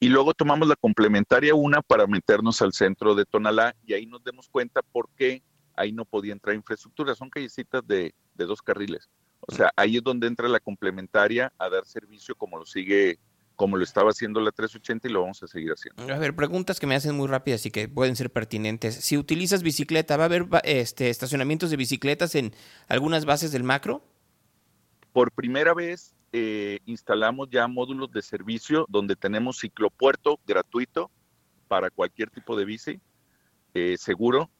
y luego tomamos la complementaria una para meternos al centro de Tonalá y ahí nos demos cuenta por qué ahí no podía entrar infraestructura. Son callecitas de, de dos carriles. O sea, ahí es donde entra la complementaria a dar servicio como lo sigue, como lo estaba haciendo la 380 y lo vamos a seguir haciendo. A ver, preguntas que me hacen muy rápidas y que pueden ser pertinentes. Si utilizas bicicleta, ¿va a haber este, estacionamientos de bicicletas en algunas bases del macro? Por primera vez eh, instalamos ya módulos de servicio donde tenemos ciclopuerto gratuito para cualquier tipo de bici, eh, seguro.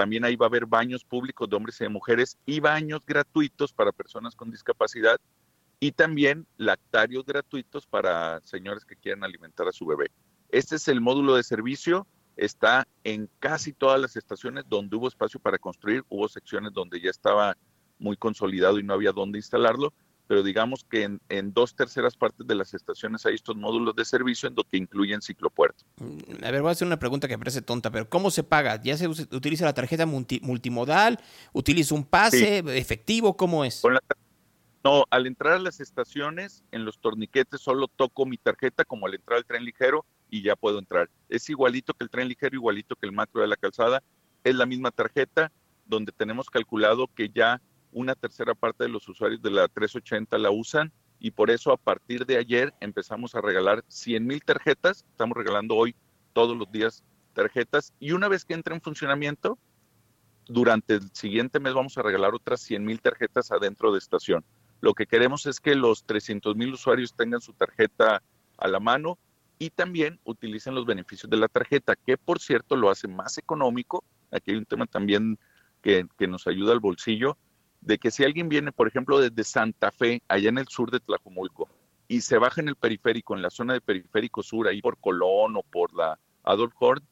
También ahí va a haber baños públicos de hombres y de mujeres y baños gratuitos para personas con discapacidad y también lactarios gratuitos para señores que quieran alimentar a su bebé. Este es el módulo de servicio está en casi todas las estaciones donde hubo espacio para construir, hubo secciones donde ya estaba muy consolidado y no había dónde instalarlo, pero digamos que en, dos terceras partes de las estaciones hay estos módulos de servicio en lo que incluyen ciclopuerto. Mm, a ver, voy a hacer una pregunta que parece tonta, pero ¿cómo se paga? ¿Ya se utiliza la tarjeta multimodal? ¿Utiliza un pase efectivo? ¿Cómo es? no, al entrar a las estaciones, en los torniquetes solo toco mi tarjeta como al entrar al tren ligero y ya puedo entrar. Es igualito que el tren ligero, igualito que el macro de la calzada. Es la misma tarjeta donde tenemos calculado que ya una tercera parte de los usuarios de la 380 la usan y por eso a partir de ayer empezamos a regalar 100 mil tarjetas. Estamos regalando hoy todos los días tarjetas y una vez que entra en funcionamiento, durante el siguiente mes vamos a regalar otras 100 mil tarjetas adentro de estación. Lo que queremos es que los 300 mil usuarios tengan su tarjeta a la mano y también utilicen los beneficios de la tarjeta, que por cierto lo hace más económico. Aquí hay un tema también que, que nos ayuda al bolsillo de que si alguien viene, por ejemplo, desde Santa Fe, allá en el sur de Tlajumulco, y se baja en el periférico, en la zona de periférico sur, ahí por Colón o por la Adolf Hort,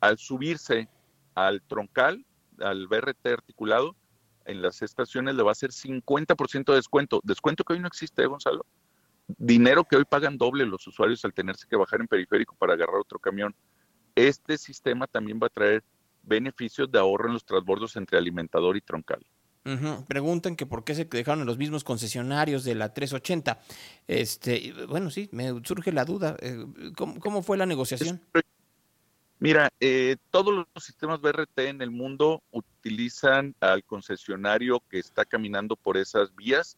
al subirse al troncal, al BRT articulado, en las estaciones le va a hacer 50% de descuento. Descuento que hoy no existe, Gonzalo. Dinero que hoy pagan doble los usuarios al tenerse que bajar en periférico para agarrar otro camión. Este sistema también va a traer beneficios de ahorro en los transbordos entre alimentador y troncal. Preguntan que por qué se dejaron en los mismos concesionarios de la 380. Este, bueno, sí, me surge la duda. Eh, ¿Cómo, fue la negociación? Mira, eh, todos los sistemas BRT en el mundo utilizan al concesionario que está caminando por esas vías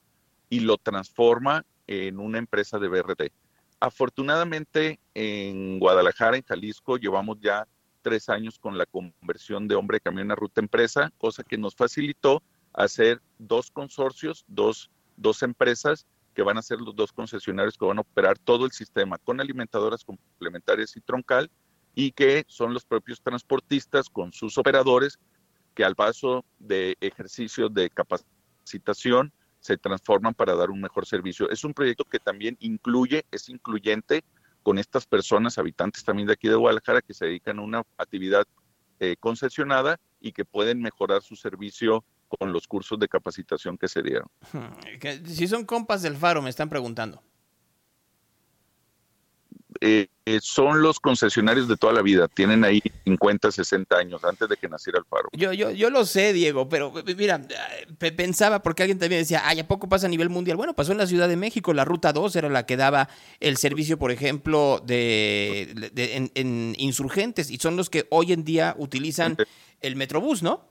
y lo transforma en una empresa de BRT. Afortunadamente, en Guadalajara, en Jalisco, llevamos ya tres años con la conversión de hombre camión a ruta empresa, cosa que nos facilitó hacer dos consorcios, dos, dos empresas que van a ser los dos concesionarios que van a operar todo el sistema con alimentadoras complementarias y troncal y que son los propios transportistas con sus operadores que al paso de ejercicio de capacitación se transforman para dar un mejor servicio. Es un proyecto que también incluye, es incluyente con estas personas, habitantes también de aquí de Guadalajara, que se dedican a una actividad eh, concesionada y que pueden mejorar su servicio con los cursos de capacitación que se dieron. Si son compas del Faro, me están preguntando. Eh, eh, son los concesionarios de toda la vida, tienen ahí 50, 60 años antes de que naciera el Faro. Yo, yo, yo lo sé, Diego, pero mira, pensaba, porque alguien también decía, ay, ¿a poco pasa a nivel mundial? Bueno, pasó en la Ciudad de México, la Ruta 2 era la que daba el servicio, por ejemplo, de, en, insurgentes, y son los que hoy en día utilizan el Metrobús, ¿no?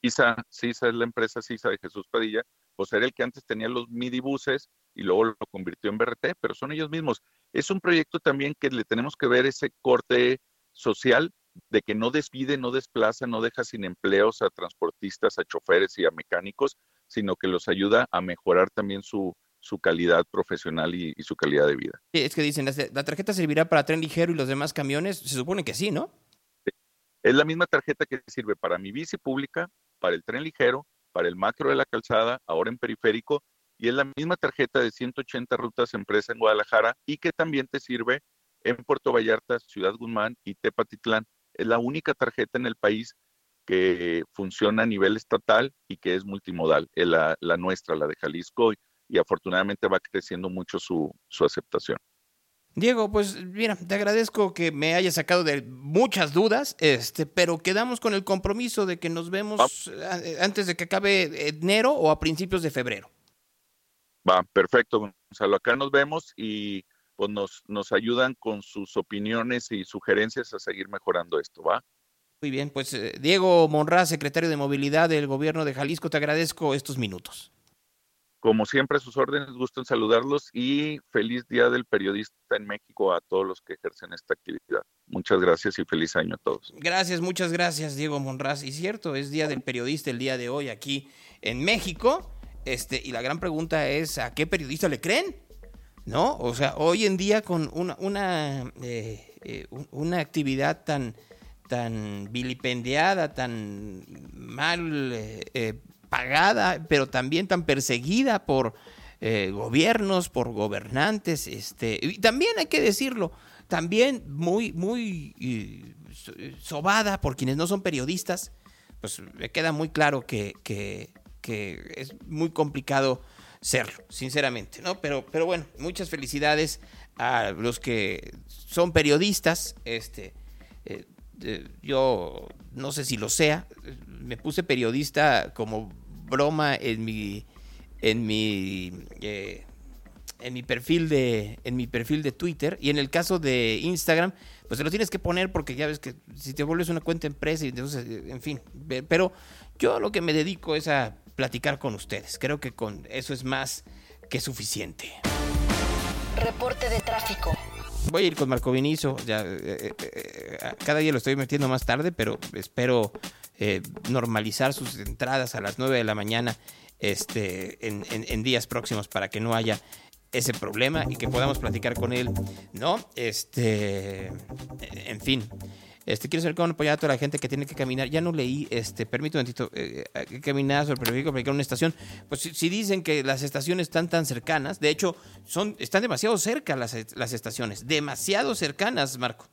CISA, CISA es la empresa CISA de Jesús Padilla, pues era el que antes tenía los midibuses y luego lo convirtió en BRT, pero son ellos mismos. Es un proyecto también que le tenemos que ver ese corte social de que no despide, no desplaza, no deja sin empleos a transportistas, a choferes y a mecánicos, sino que los ayuda a mejorar también su, su calidad profesional y, su calidad de vida. es que dicen, ¿la tarjeta servirá para tren ligero y los demás camiones? Se supone que sí, ¿no? Es la misma tarjeta que sirve para mi bici pública, para el tren ligero, para el macro de la calzada, ahora en periférico, y es la misma tarjeta de 180 rutas empresa en Guadalajara y que también te sirve en Puerto Vallarta, Ciudad Guzmán y Tepatitlán. Es la única tarjeta en el país que funciona a nivel estatal y que es multimodal, es la, nuestra, la de Jalisco, y, afortunadamente va creciendo mucho su, su aceptación. Diego, pues mira, te agradezco que me hayas sacado de muchas dudas, este, pero quedamos con el compromiso de que nos vemos antes de que acabe enero o a principios de febrero. Va, perfecto, Gonzalo. Acá nos vemos y pues nos, nos ayudan con sus opiniones y sugerencias a seguir mejorando esto, ¿va? Muy bien, pues eh, Diego Monraz, secretario de Movilidad del Gobierno de Jalisco, te agradezco estos minutos. Como siempre, a sus órdenes, gusto en saludarlos y feliz Día del Periodista en México a todos los que ejercen esta actividad. Muchas gracias y feliz año a todos. Gracias, muchas gracias, Diego Monraz. Y cierto, es Día del Periodista el día de hoy aquí en México. Este, y la gran pregunta es, ¿a qué periodista le creen? ¿No? O sea, hoy en día con una, una, eh, eh, una actividad tan, tan vilipendiada, tan mal eh, pagada, pero también tan perseguida por eh, gobiernos, por gobernantes, este, y también hay que decirlo, también muy, muy sobada por quienes no son periodistas, pues me queda muy claro que, que, es muy complicado serlo, sinceramente, ¿no? Pero, pero bueno, muchas felicidades a los que son periodistas, este, eh, yo no sé si lo sea, me puse periodista como broma en mi, en mi, eh, en mi perfil de, en mi perfil de Twitter y en el caso de Instagram, pues te lo tienes que poner porque ya ves que si te vuelves una cuenta empresa y entonces, en fin, pero yo lo que me dedico es a platicar con ustedes. Creo que con eso es más que suficiente. Reporte de tráfico. Voy a ir con Marco Vinizo. Ya, eh, eh, cada día lo estoy metiendo más tarde, pero espero eh, normalizar sus entradas a las 9 de la mañana este, en, en, días próximos para que no haya ese problema y que podamos platicar con él, ¿no? Este, en fin. Este, quiero saber cómo apoyar a toda la gente que tiene que caminar. Ya no leí, este, permítame un momentito, eh, eh caminar sobre el periódico para llegar a una estación. Pues si, dicen que las estaciones están tan cercanas, de hecho, son, están demasiado cerca las, las estaciones, demasiado cercanas, Marco.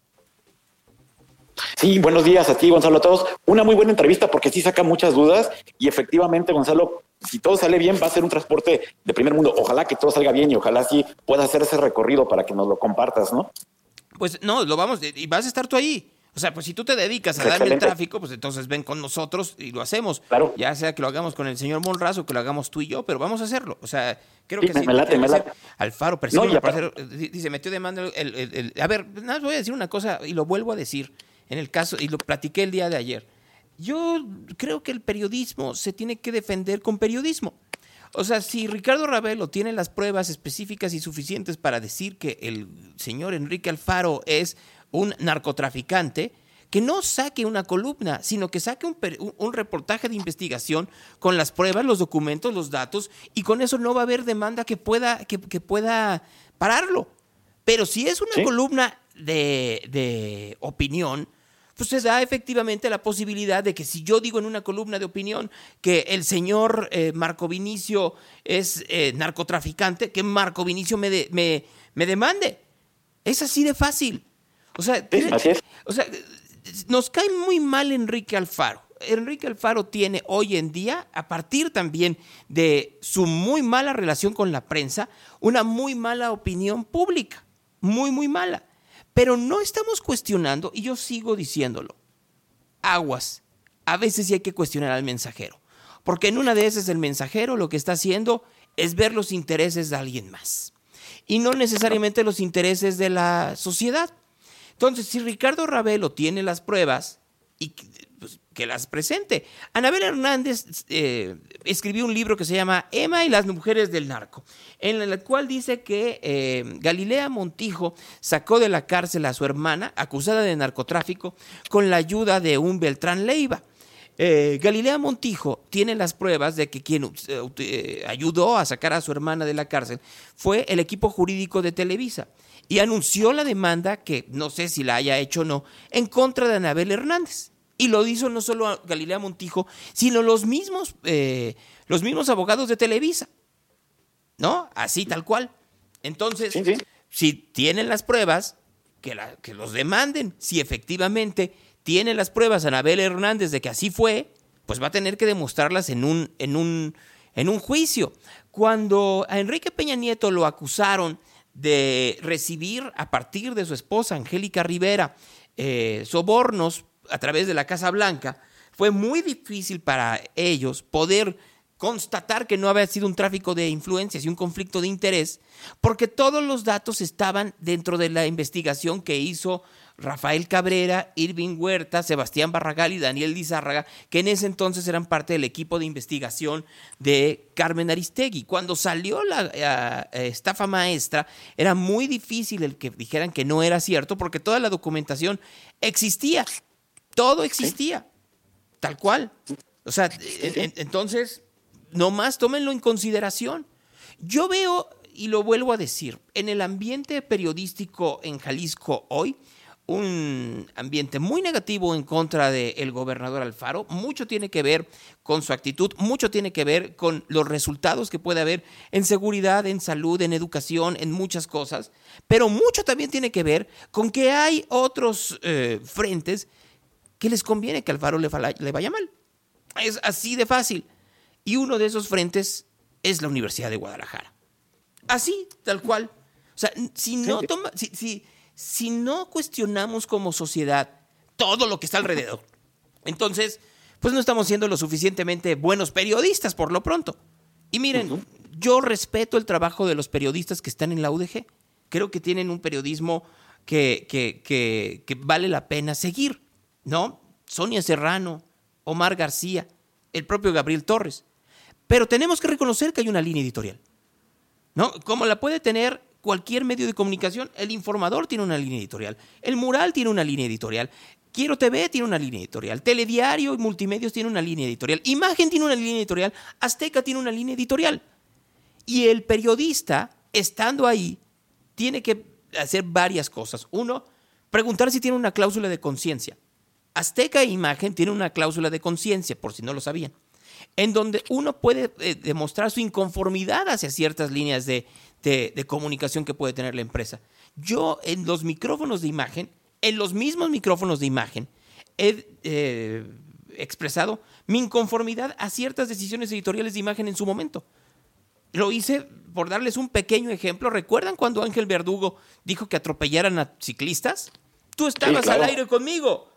Sí, buenos días a ti, Gonzalo, a todos. Una muy buena entrevista porque sí saca muchas dudas y efectivamente, Gonzalo, si todo sale bien, va a ser un transporte de primer mundo. Ojalá que todo salga bien y ojalá sí pueda hacer ese recorrido para que nos lo compartas, ¿no? Pues no, lo vamos, y vas a estar tú ahí. O sea, pues si tú te dedicas a darme el tráfico, pues entonces ven con nosotros y lo hacemos. Claro. Ya sea que lo hagamos con el señor Monraz o que lo hagamos tú y yo, pero vamos a hacerlo. O sea, creo que sí. Me late, me late. Alfaro, persigue no, para dice, metió demanda el, el, el, A ver, nada, voy a decir una cosa y lo vuelvo a decir. En el caso, y lo platiqué el día de ayer. Yo creo que el periodismo se tiene que defender con periodismo. O sea, si Ricardo Ravelo tiene las pruebas específicas y suficientes para decir que el señor Enrique Alfaro es un narcotraficante, que no saque una columna, sino que saque un, reportaje de investigación con las pruebas, los documentos, los datos, y con eso no va a haber demanda que pueda, que, pueda pararlo. Pero si es una columna de, opinión, pues se da efectivamente la posibilidad de que si yo digo en una columna de opinión que el señor eh, Marco Vinicio es eh, narcotraficante, que Marco Vinicio me, me, me demande. Es así de fácil. O sea, o sea, nos cae muy mal Enrique Alfaro. Enrique Alfaro tiene hoy en día, a partir también de su muy mala relación con la prensa, una muy mala opinión pública. Muy, muy mala. Pero no estamos cuestionando, y yo sigo diciéndolo, aguas. A veces sí hay que cuestionar al mensajero. Porque en una de esas el mensajero lo que está haciendo es ver los intereses de alguien más. Y no necesariamente los intereses de la sociedad. Entonces, si Ricardo Ravelo tiene las pruebas y pues, que las presente. Anabel Hernández eh, escribió un libro que se llama Emma y las mujeres del narco, en el cual dice que eh, Galilea Montijo sacó de la cárcel a su hermana, acusada de narcotráfico, con la ayuda de un Beltrán Leiva. Eh, Galilea Montijo tiene las pruebas de que quien ayudó a sacar a su hermana de la cárcel fue el equipo jurídico de Televisa y anunció la demanda, que no sé si la haya hecho o no, en contra de Anabel Hernández. Y lo hizo no solo Galilea Montijo, sino los mismos, eh, los mismos abogados de Televisa. ¿No? Así tal cual. Entonces, si tienen las pruebas, que, que los demanden. Si efectivamente tienen las pruebas Anabel Hernández de que así fue, pues va a tener que demostrarlas en un, en un, en un juicio. Cuando a Enrique Peña Nieto lo acusaron de recibir a partir de su esposa Angélica Rivera eh, sobornos a través de la Casa Blanca, fue muy difícil para ellos poder constatar que no había sido un tráfico de influencias y un conflicto de interés, porque todos los datos estaban dentro de la investigación que hizo Rafael Cabrera, Irving Huerta, Sebastián Barragal y Daniel Lizárraga, que en ese entonces eran parte del equipo de investigación de Carmen Aristegui. Cuando salió la eh, estafa maestra, era muy difícil el que dijeran que no era cierto, porque toda la documentación existía, todo existía, tal cual. O sea, entonces, nomás tómenlo en consideración. Yo veo, y lo vuelvo a decir, en el ambiente periodístico en Jalisco hoy, un ambiente muy negativo en contra del gobernador Alfaro. Mucho tiene que ver con su actitud, mucho tiene que ver con los resultados que puede haber en seguridad, en salud, en educación, en muchas cosas. Pero mucho también tiene que ver con que hay otros eh, frentes que les conviene que Alfaro le, le vaya mal. Es así de fácil. Y uno de esos frentes es la Universidad de Guadalajara. Así, tal cual. O sea, si no toma, si, si, si no cuestionamos como sociedad todo lo que está alrededor, entonces, pues no estamos siendo lo suficientemente buenos periodistas por lo pronto. Y miren, yo respeto el trabajo de los periodistas que están en la UDG. Creo que tienen un periodismo que, que, que, que vale la pena seguir, ¿no? Sonia Serrano, Omar García, el propio Gabriel Torres. Pero tenemos que reconocer que hay una línea editorial. ¿No? Como la puede tener cualquier medio de comunicación, el informador tiene una línea editorial, el mural tiene una línea editorial, Quiero TV tiene una línea editorial, Telediario y Multimedios tiene una línea editorial, Imagen tiene una línea editorial, Azteca tiene una línea editorial. Y el periodista, estando ahí, tiene que hacer varias cosas. Uno, preguntar si tiene una cláusula de conciencia. Azteca e Imagen tienen una cláusula de conciencia, por si no lo sabían, en donde uno puede eh, demostrar su inconformidad hacia ciertas líneas de, de, comunicación que puede tener la empresa. Yo en los micrófonos de imagen, en los mismos micrófonos de imagen, he eh, expresado mi inconformidad a ciertas decisiones editoriales de imagen en su momento. Lo hice por darles un pequeño ejemplo. ¿Recuerdan cuando Ángel Verdugo dijo que atropellaran a ciclistas? Tú estabas al aire conmigo.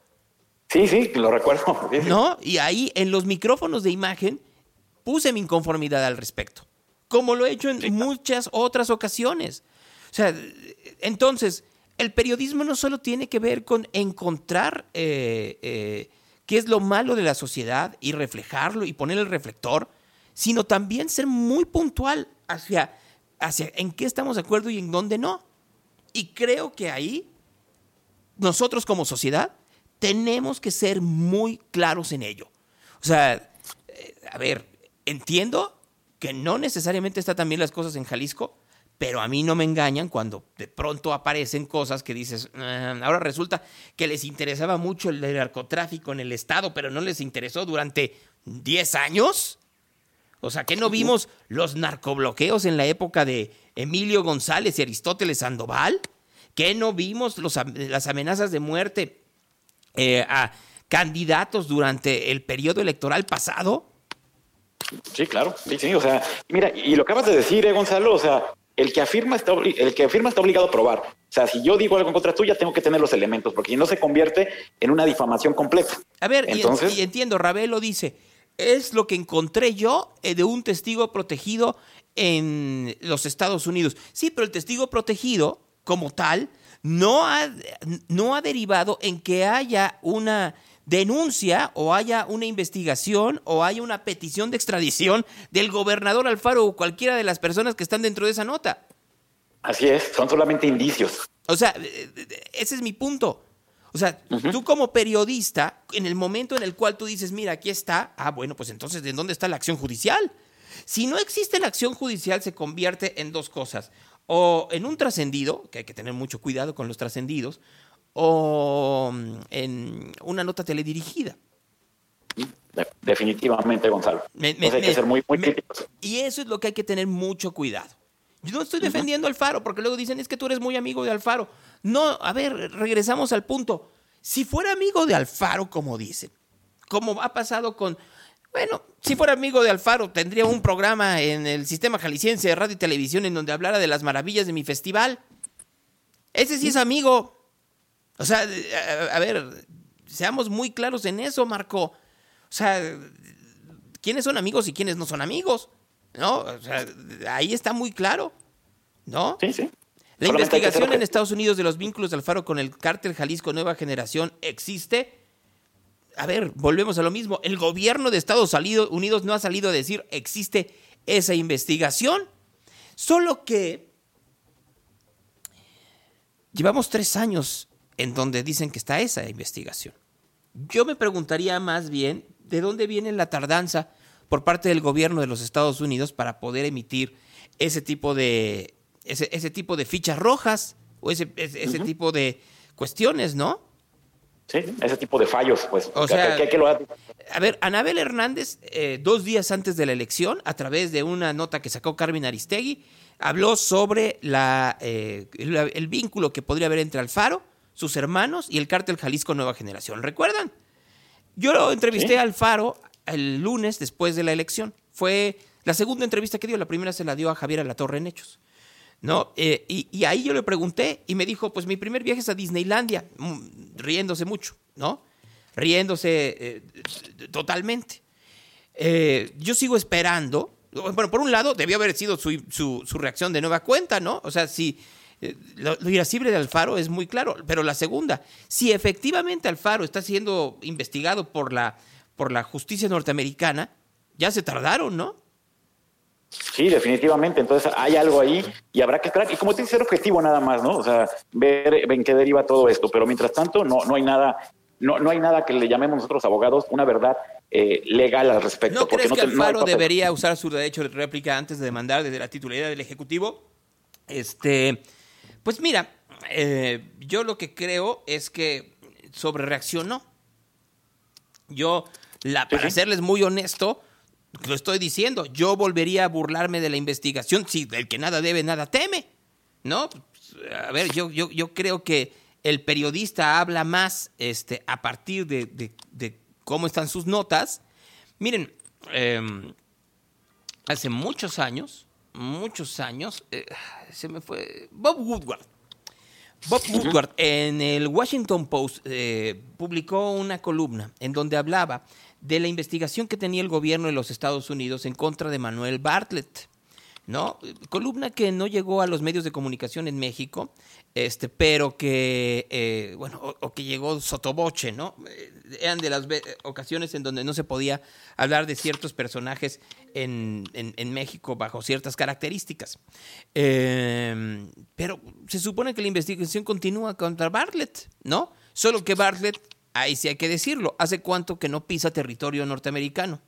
Sí, sí, lo recuerdo. No, y ahí en los micrófonos de imagen puse mi inconformidad al respecto como lo he hecho en muchas otras ocasiones. O sea, entonces, el periodismo no solo tiene que ver con encontrar eh, eh, qué es lo malo de la sociedad y reflejarlo y poner el reflector, sino también ser muy puntual hacia, hacia en qué estamos de acuerdo y en dónde no. Y creo que ahí, nosotros como sociedad, tenemos que ser muy claros en ello. O sea, eh, a ver, entiendo que no necesariamente está también las cosas en Jalisco, pero a mí no me engañan cuando de pronto aparecen cosas que dices, ah, ahora resulta que les interesaba mucho el narcotráfico en el Estado, pero no les interesó durante 10 años. O sea, que no vimos los narcobloqueos en la época de Emilio González y Aristóteles Sandoval? ¿Que no vimos las amenazas de muerte eh, a candidatos durante el periodo electoral pasado? Sí, claro, sí, sí, o sea, mira, y lo acabas de decir, eh, Gonzalo, o sea, el que afirma está el que afirma está obligado a probar. O sea, si yo digo algo en contra tuya, tengo que tener los elementos, porque si no se convierte en una difamación completa. A ver, Entonces, y, entiendo, Ravelo dice, es lo que encontré yo eh, de un testigo protegido en los Estados Unidos. Sí, pero el testigo protegido, como tal, no ha, no ha derivado en que haya una denuncia o haya una investigación o haya una petición de extradición del gobernador Alfaro o cualquiera de las personas que están dentro de esa nota. Así es, son solamente indicios. O sea, ese es mi punto. O sea, tú como periodista, en el momento en el cual tú dices, mira, aquí está, ah, bueno, pues entonces, ¿de dónde está la acción judicial? Si no existe la acción judicial, se convierte en dos cosas. O en un trascendido, que hay que tener mucho cuidado con los trascendidos, o mm, en una nota teledirigida. Definitivamente, Gonzalo. hay que ser muy, muy Y eso es lo que hay que tener mucho cuidado. Yo no estoy defendiendo a Alfaro, porque luego dicen, es que tú eres muy amigo de Alfaro. No, a ver, regresamos al punto. Si fuera amigo de Alfaro, como dicen, como ha pasado con... Bueno, si fuera amigo de Alfaro, tendría un programa en el sistema jalisciense de radio y televisión en donde hablara de las maravillas de mi festival. Ese sí es amigo. O sea, a, ver, seamos muy claros en eso, Marco. O sea, ¿quiénes son amigos y quiénes no son amigos? ¿No? O sea, ahí está muy claro, ¿no? Sí, sí. La investigación en Estados Unidos de los vínculos de Alfaro con el cártel Jalisco Nueva Generación existe. A ver, volvemos a lo mismo. El gobierno de Estados Unidos no ha salido a decir existe esa investigación. Solo que llevamos tres años en donde dicen que está esa investigación. Yo me preguntaría más bien de dónde viene la tardanza por parte del gobierno de los Estados Unidos para poder emitir ese tipo de, ese, tipo de fichas rojas o ese, ese, tipo de cuestiones, ¿no? Sí, ese tipo de fallos, pues. O que- sea, que- que lo- A ver, Anabel Hernández, eh, dos días antes de la elección, a través de una nota que sacó Carmen Aristegui, habló sobre la, eh, el, el vínculo que podría haber entre Alfaro, sus hermanos y el cártel Jalisco Nueva Generación. ¿Recuerdan? Yo lo entrevisté Sí. a Alfaro el lunes después de la elección. Fue la segunda entrevista que dio, la primera se la dio a Javier Alatorre en Hechos. ¿no? Eh, y, y ahí yo le pregunté y me dijo, pues mi primer viaje es a Disneylandia, mm, riéndose mucho, ¿no? Riéndose eh, totalmente. Eh, yo sigo esperando, bueno, por un lado, debió haber sido su, su- su reacción de nueva cuenta, ¿no? O sea, si lo, lo irascible de Alfaro es muy claro, pero la segunda, si efectivamente Alfaro está siendo investigado por la, por la justicia norteamericana, ya se tardaron, ¿no? Sí, definitivamente. Entonces hay algo ahí y habrá que esperar. Y como tiene que ser objetivo nada más, ¿no? O sea, ver en qué deriva todo esto. Pero mientras tanto, no, no hay nada, no, no hay nada que le llamemos nosotros abogados una verdad eh, legal al respecto. ¿No que te- no Alfaro debería usar su derecho de réplica antes de demandar desde la titularidad del Ejecutivo? Este, pues mira, eh, yo lo que creo es que sobre reaccionó. Yo, la, para serles muy honesto, lo estoy diciendo, yo volvería a burlarme de la investigación si el que nada debe, nada teme. ¿No? A ver, yo, yo, yo creo que el periodista habla más este, a partir de, de- de cómo están sus notas. Miren, em, hace muchos años, muchos años, eh, se me fue Bob Woodward. Bob Woodward en el Washington Post eh, publicó una columna en donde hablaba de la investigación que tenía el gobierno de los Estados Unidos en contra de Manuel Bartlett. ¿no? Columna que no llegó a los medios de comunicación en México, este, pero que, eh, bueno, o, que llegó sotoboche, ¿no? Eh, Eran de las ocasiones en donde no se podía hablar de ciertos personajes en, en- en México bajo ciertas características. Eh, pero se supone que la investigación continúa contra Bartlett, ¿no? Solo que Bartlett, ahí sí hay que decirlo, ¿hace cuánto que no pisa territorio norteamericano?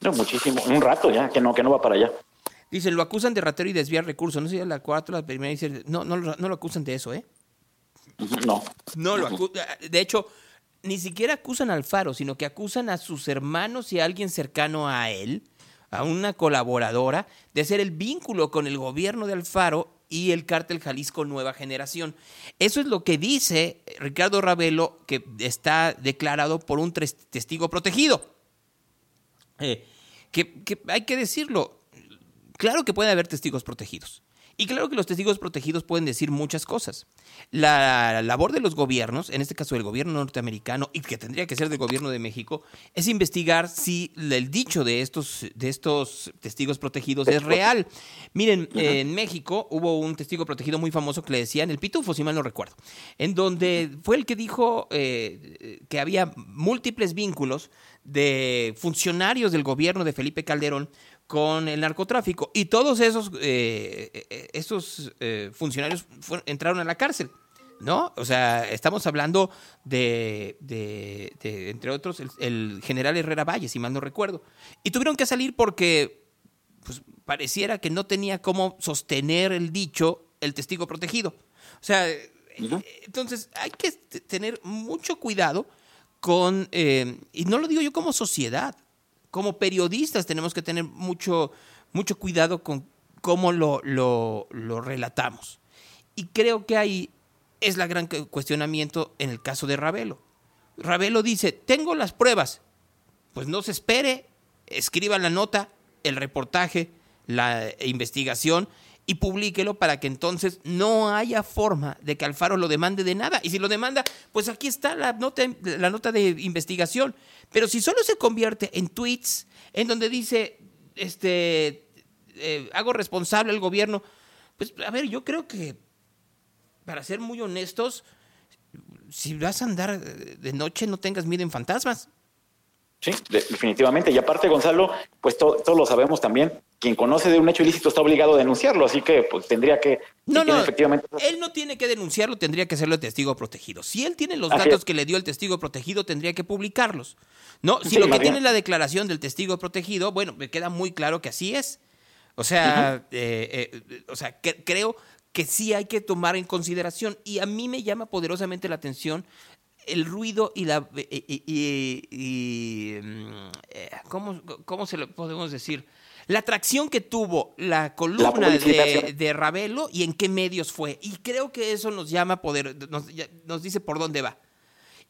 No, muchísimo. Un rato ya, que no, que no va para allá. Dicen, lo acusan de ratero y desviar recursos. No sé si la cuarta la primera dice, no, no, lo- no lo acusan de eso, ¿eh? No. No lo acusan. De hecho, ni siquiera acusan al Faro, sino que acusan a sus hermanos y a alguien cercano a él, a una colaboradora, de ser el vínculo con el gobierno de Alfaro y el cártel Jalisco Nueva Generación. Eso es lo que dice Ricardo Ravelo, que está declarado por un testigo protegido. Eh, que, que hay que decirlo, claro que puede haber testigos protegidos. Y claro que los testigos protegidos pueden decir muchas cosas. La labor de los gobiernos, en este caso del gobierno norteamericano, y que tendría que ser del gobierno de México, es investigar si el dicho de estos, de estos testigos protegidos es real. Miren, en México hubo un testigo protegido muy famoso que le decían el pitufo, si mal no recuerdo, en donde fue el que dijo eh, que había múltiples vínculos de funcionarios del gobierno de Felipe Calderón con el narcotráfico. Y todos esos, eh, eh, esos eh, funcionarios fueron- entraron a la cárcel. ¿No? O sea, estamos hablando de, de- de, entre otros, el, el general Herrera Valle, si mal no recuerdo. Y tuvieron que salir porque pues, pareciera que no tenía cómo sostener el dicho el testigo protegido. O sea, eh, entonces hay que tener mucho cuidado con, eh, y no lo digo yo como sociedad, como periodistas tenemos que tener mucho, mucho cuidado con cómo lo, lo, relatamos. Y creo que ahí es la gran cu- cuestionamiento en el caso de Ravelo. Ravelo dice, tengo las pruebas. Pues no se espere, escriba la nota, el reportaje, la investigación y publíquelo para que entonces no haya forma de que Alfaro lo demande de nada. Y si lo demanda, pues aquí está la nota, la nota de investigación. Pero si solo se convierte en tweets en donde dice, este, eh, hago responsable al gobierno, pues a ver, yo creo que, para ser muy honestos, si vas a andar de noche no tengas miedo en fantasmas. Sí, de- definitivamente. Y aparte, Gonzalo, pues to- todos lo sabemos también. Quien conoce de un hecho ilícito está obligado a denunciarlo, así que pues tendría que. No, no, efectivamente. él no tiene que denunciarlo, tendría que hacerlo el testigo protegido. Si él tiene los Así datos es. que le dio el testigo protegido, tendría que publicarlos. No, si Sí, lo que tiene es la declaración del testigo protegido, bueno, me queda muy claro que así es. O sea, eh, eh, o sea, que- creo que sí hay que tomar en consideración. Y a mí me llama poderosamente la atención el ruido y la... Y, y- y, mm, eh, ¿cómo, ¿Cómo se lo podemos decir? La atracción que tuvo la columna de, de Ravelo y en qué medios fue. Y creo que eso nos llama poder, nos, nos dice por dónde va.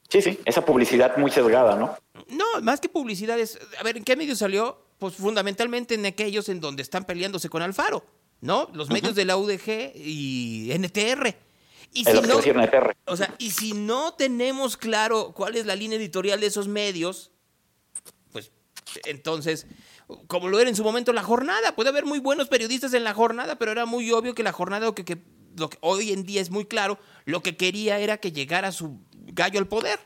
Sí, sí, esa publicidad muy sesgada, ¿no? No, más que publicidad es, a ver, ¿en qué medio salió? Pues fundamentalmente en aquellos en donde están peleándose con Alfaro, ¿no? Los medios de la UDG y NTR. Y que no, o sea, y si no tenemos claro cuál es la línea editorial de esos medios, pues entonces, como lo era en su momento la jornada, puede haber muy buenos periodistas en la jornada, pero era muy obvio que la jornada, que, que- lo que hoy en día es muy claro, lo que quería era que llegara su gallo al poder.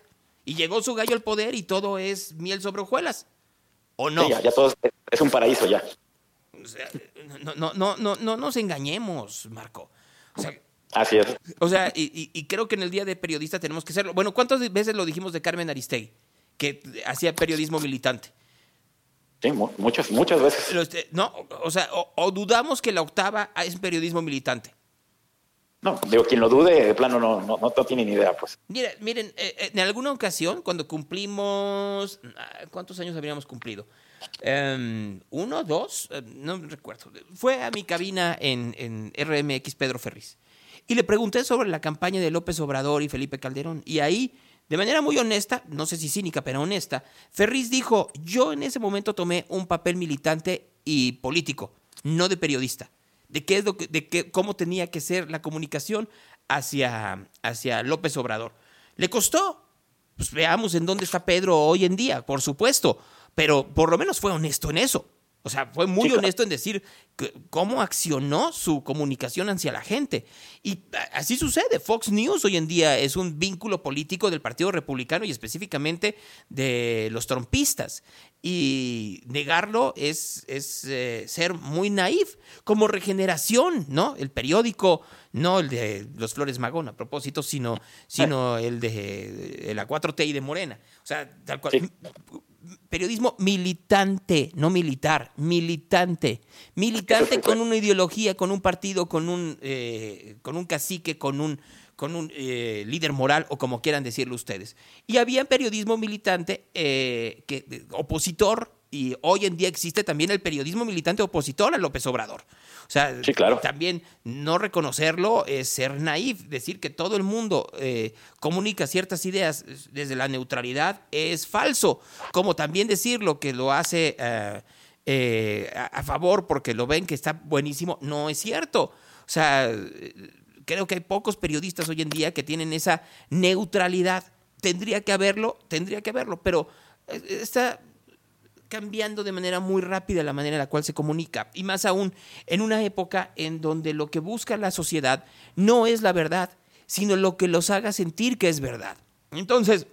Y llegó su gallo al poder y todo es miel sobre hojuelas. ¿O no? Sí, ya, ya todo es, es un paraíso ya. O sea, no, no, no, no, no nos engañemos, Marco. O sea, Así es. o sea, y, y- y creo que en el día de periodista tenemos que serlo. Bueno, ¿cuántas veces lo dijimos de Carmen Aristegui? Que hacía periodismo militante. Sí, mu- muchas, muchas veces. Este, no, o sea, o, o dudamos que la octava es periodismo militante. No, digo, quien lo dude, de plano no, no, no, no tiene ni idea, pues. Mira, miren, eh, eh, en alguna ocasión, cuando cumplimos, ah, ¿cuántos años habríamos cumplido? Em, ¿Uno, dos? Eh, no recuerdo. Fue a mi cabina en, en RMX Pedro Ferriz. Y le pregunté sobre la campaña de López Obrador y Felipe Calderón. Y ahí, de manera muy honesta, no sé si cínica, pero honesta, Ferriz dijo, yo en ese momento tomé un papel militante y político, no de periodista. De qué es lo que, de qué, cómo tenía que ser la comunicación hacia, hacia López Obrador. ¿Le costó? Pues veamos en dónde está Pedro hoy en día, por supuesto. Pero por lo menos fue honesto en eso. O sea, fue muy honesto en decir que- cómo accionó su comunicación hacia la gente. Y así sucede. Fox News hoy en día es un vínculo político del Partido Republicano y específicamente de los trompistas. Y negarlo es, es eh, ser muy naif. Como regeneración, ¿no? El periódico, no el de los Flores Magón a propósito, sino, sino el de, de la 4T y de Morena. O sea, tal cual periodismo militante, no militar, militante. Militante con una ideología, con un partido, con un, eh, con un cacique, con un, con un eh, líder moral o como quieran decirlo ustedes. Y había periodismo militante eh, opositor y hoy en día existe también el periodismo militante opositor a López Obrador. O sea, Sí, claro. también no reconocerlo es ser naif, decir que todo el mundo eh, comunica ciertas ideas desde la neutralidad es falso, como también decirlo que lo hace eh, eh, a, favor porque lo ven que está buenísimo, no es cierto. O sea, creo que hay pocos periodistas hoy en día que tienen esa neutralidad. Tendría que haberlo, tendría que haberlo, pero eh, está cambiando de manera muy rápida la manera en la cual se comunica. Y más aún en una época en donde lo que busca la sociedad no es la verdad, sino lo que los haga sentir que es verdad. Entonces,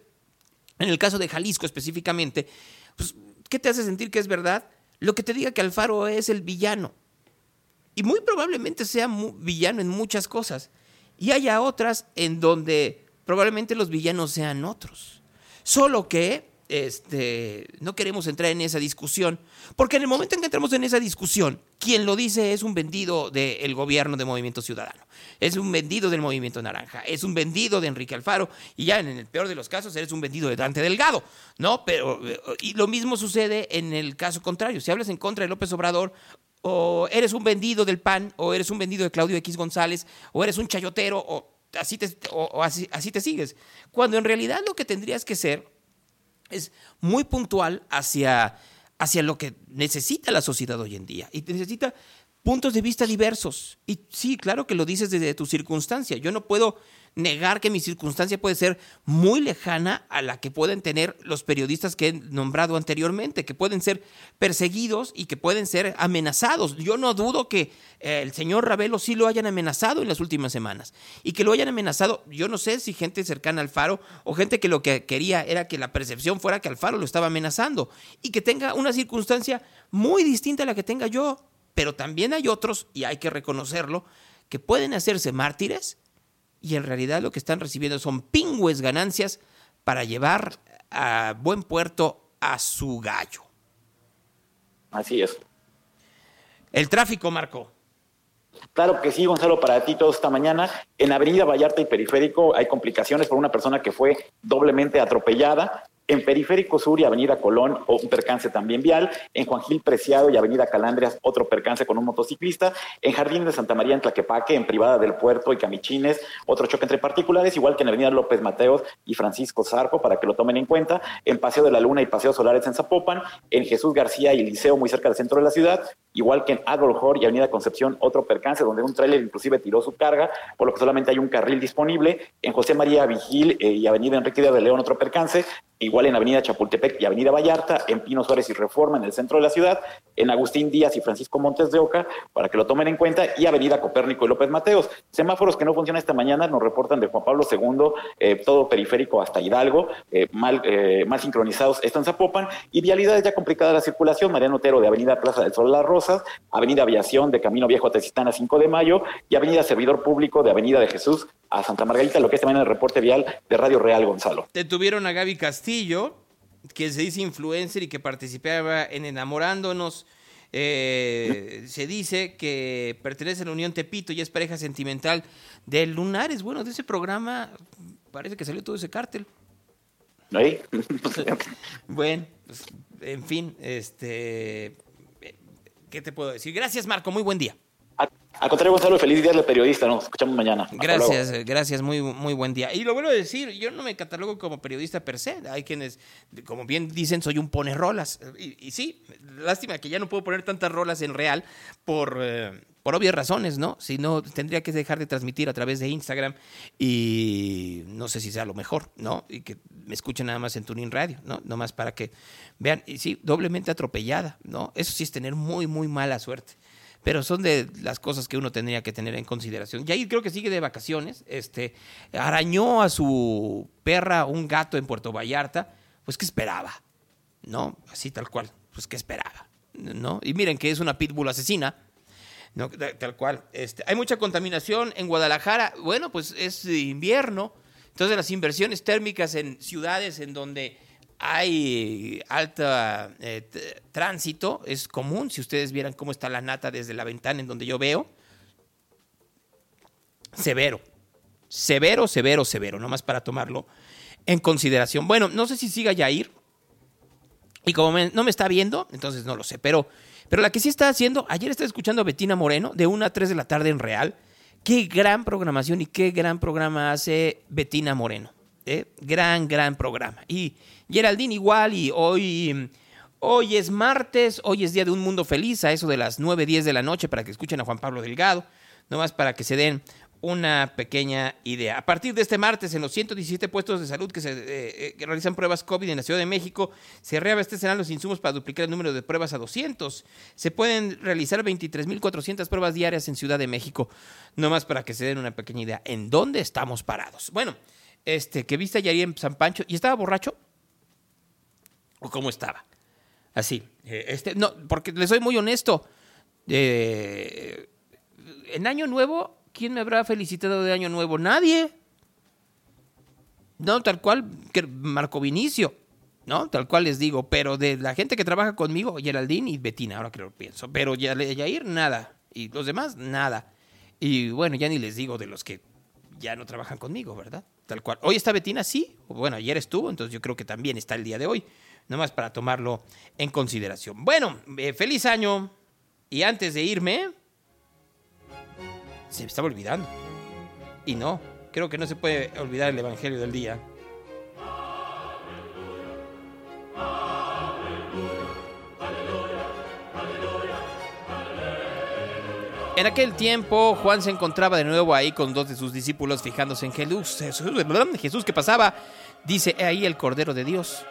en el caso de Jalisco específicamente, pues, ¿qué te hace sentir que es verdad? Lo que te diga que Alfaro es el villano. Y muy probablemente sea villano en muchas cosas. Y haya otras en donde probablemente los villanos sean otros. Solo que este, no queremos entrar en esa discusión, porque en el momento en que entramos en esa discusión, quien lo dice es un vendido del gobierno de Movimiento Ciudadano, es un vendido del Movimiento Naranja, es un vendido de Enrique Alfaro, y ya en el peor de los casos eres un vendido de Dante Delgado, ¿no? Pero, eh, y lo mismo sucede en el caso contrario, si hablas en contra de López Obrador, o eres un vendido del PAN, o eres un vendido de Claudio X González, o eres un chayotero, o así te, o, así te sigues. Cuando en realidad lo que tendrías que ser es muy puntual hacia, hacia lo que necesita la sociedad hoy en día. Y necesita puntos de vista diversos. Y sí, claro que lo dices desde tu circunstancia. Yo no puedo negar que mi circunstancia puede ser muy lejana a la que pueden tener los periodistas que he nombrado anteriormente, que pueden ser perseguidos y que pueden ser amenazados. Yo no dudo que eh, el señor Ravelo sí lo hayan amenazado en las últimas semanas y que lo hayan amenazado, yo no sé si gente cercana al Faro o gente que lo que quería era que la percepción fuera que Alfaro lo estaba amenazando y que tenga una circunstancia muy distinta a la que tenga yo. Pero también hay otros, y hay que reconocerlo, que pueden hacerse mártires y en realidad lo que están recibiendo son pingües ganancias para llevar a buen puerto a su gallo. Así es. El tráfico, Marco. Claro que sí, Gonzalo, para ti todo esta mañana. En Avenida Vallarta y Periférico hay complicaciones por una persona que fue doblemente atropellada. En Periférico Sur y Avenida Colón, un percance también vial. En Juan Gil Preciado y Avenida Calandrias, otro percance con un motociclista. En Jardín de Santa María, en Tlaquepaque, en Privada del Puerto y Camichines, otro choque entre particulares, igual que en Avenida López Mateos y Francisco Zarco, para que lo tomen en cuenta. En Paseo de la Luna y Paseo Solares en Zapopan. En Jesús García y Liceo, muy cerca del centro de la ciudad. Igual que en Adolf y Avenida Concepción, otro percance donde un tráiler inclusive tiró su carga, por lo que solamente hay un carril disponible. En José María Vigil eh, y Avenida Enrique de León, otro percance igual en Avenida Chapultepec y Avenida Vallarta, en Pino Suárez y Reforma, en el centro de la ciudad, en Agustín Díaz y Francisco Montes de Oca, para que lo tomen en cuenta, y Avenida Copérnico y López Mateos. Semáforos que no funcionan esta mañana, nos reportan de Juan Pablo II, eh, todo periférico hasta Hidalgo, eh, mal, eh, mal sincronizados, esto en Zapopan, y vialidades ya complicada la circulación, Mariano Otero de Avenida Plaza del Sol Las Rosas, Avenida Aviación de Camino Viejo a Tezistán a 5 de Mayo, y Avenida Servidor Público de Avenida de Jesús a Santa Margarita, lo que es también el reporte vial de Radio Real Gonzalo. Detuvieron a Gaby Castillo, que se dice influencer y que participaba en Enamorándonos. Eh, se dice que pertenece a la Unión Tepito y es pareja sentimental de Lunares. Bueno, de ese programa parece que salió todo ese cártel. ¿Ahí? bueno, pues, en fin, este, ¿qué te puedo decir? Gracias, Marco. Muy buen día. Al contrario, Gonzalo, feliz día del periodista. Nos escuchamos mañana. gracias, gracias. Muy, muy buen día. Y lo vuelvo a decir, yo no me catalogo como periodista per se. Hay quienes, como bien dicen, soy un pone rolas. Y, sí, lástima que ya no puedo poner tantas rolas en real por, eh, por obvias razones, ¿no? Si no, tendría que dejar de transmitir a través de Instagram y no sé si sea lo mejor, ¿no? Y que me escuchen nada más en Tuning Radio, ¿no? Nomás para que vean. Y sí, doblemente atropellada, ¿no? Eso sí es tener muy, muy mala suerte pero son de las cosas que uno tendría que tener en consideración. Y ahí creo que sigue de vacaciones, este, arañó a su perra un gato en Puerto Vallarta, pues ¿qué esperaba? ¿No? Así tal cual, pues ¿qué esperaba? ¿No? Y miren que es una pitbull asesina, ¿no? Tal cual. Este, hay mucha contaminación en Guadalajara, bueno, pues es invierno, entonces las inversiones térmicas en ciudades en donde hay alta eh, tránsito, es común, si ustedes vieran cómo está la nata desde la ventana en donde yo veo, severo, severo, severo, severo, nomás para tomarlo en consideración. Bueno, no sé si siga Yair, y como no me está viendo, entonces no lo sé, pero, pero la que sí está haciendo, ayer estaba escuchando a Betina Moreno de 1 a 3 de la tarde en Real, qué gran programación y qué gran programa hace Betina Moreno, ¿eh? gran, gran programa. Y Geraldine igual y hoy... Hoy es martes, hoy es día de un mundo feliz, a eso de las 9, 10 de la noche, para que escuchen a Juan Pablo Delgado, nomás para que se den una pequeña idea. A partir de este martes, en los 117 puestos de salud que se eh, eh, realizan pruebas COVID en la Ciudad de México, se reabastecerán los insumos para duplicar el número de pruebas a 200. Se pueden realizar 23.400 pruebas diarias en Ciudad de México, nomás para que se den una pequeña idea en dónde estamos parados. Bueno, este, que viste ayer en San Pancho, ¿y estaba borracho? O cómo estaba. Así. Eh, este, no, porque les soy muy honesto. Eh, en Año Nuevo, ¿quién me habrá felicitado de Año Nuevo? Nadie. No, tal cual, que Marco Vinicio. ¿no? Tal cual les digo, pero de la gente que trabaja conmigo, Geraldine y Betina, ahora que lo pienso, pero Yair, nada, y los demás, nada. Y bueno, ya ni les digo de los que ya no trabajan conmigo, ¿verdad? Tal cual. Hoy está Betina, sí, bueno, ayer estuvo, entonces yo creo que también está el día de hoy más para tomarlo en consideración. Bueno, eh, feliz año. Y antes de irme, se me estaba olvidando. Y no, creo que no se puede olvidar el Evangelio del día. En aquel tiempo, Juan se encontraba de nuevo ahí con dos de sus discípulos fijándose en Jesús. Jesús, Jesús que pasaba, dice, ahí el Cordero de Dios.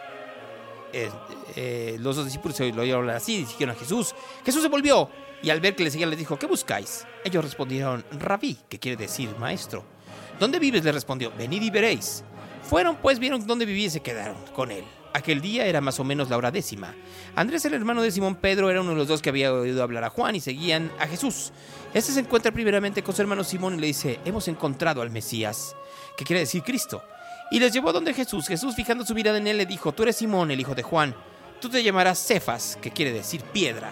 Eh, eh, los dos discípulos lo oyeron así, dijeron a Jesús. Jesús se volvió y al ver que le seguían les dijo, ¿qué buscáis? Ellos respondieron, rabí, que quiere decir maestro. ¿Dónde vives? le respondió, venid y veréis. Fueron pues, vieron dónde vivía y se quedaron con él. Aquel día era más o menos la hora décima. Andrés, el hermano de Simón Pedro, era uno de los dos que había oído hablar a Juan y seguían a Jesús. Este se encuentra primeramente con su hermano Simón y le dice, hemos encontrado al Mesías, que quiere decir Cristo. Y les llevó donde Jesús. Jesús, fijando su mirada en él, le dijo, tú eres Simón, el hijo de Juan. Tú te llamarás Cefas, que quiere decir piedra.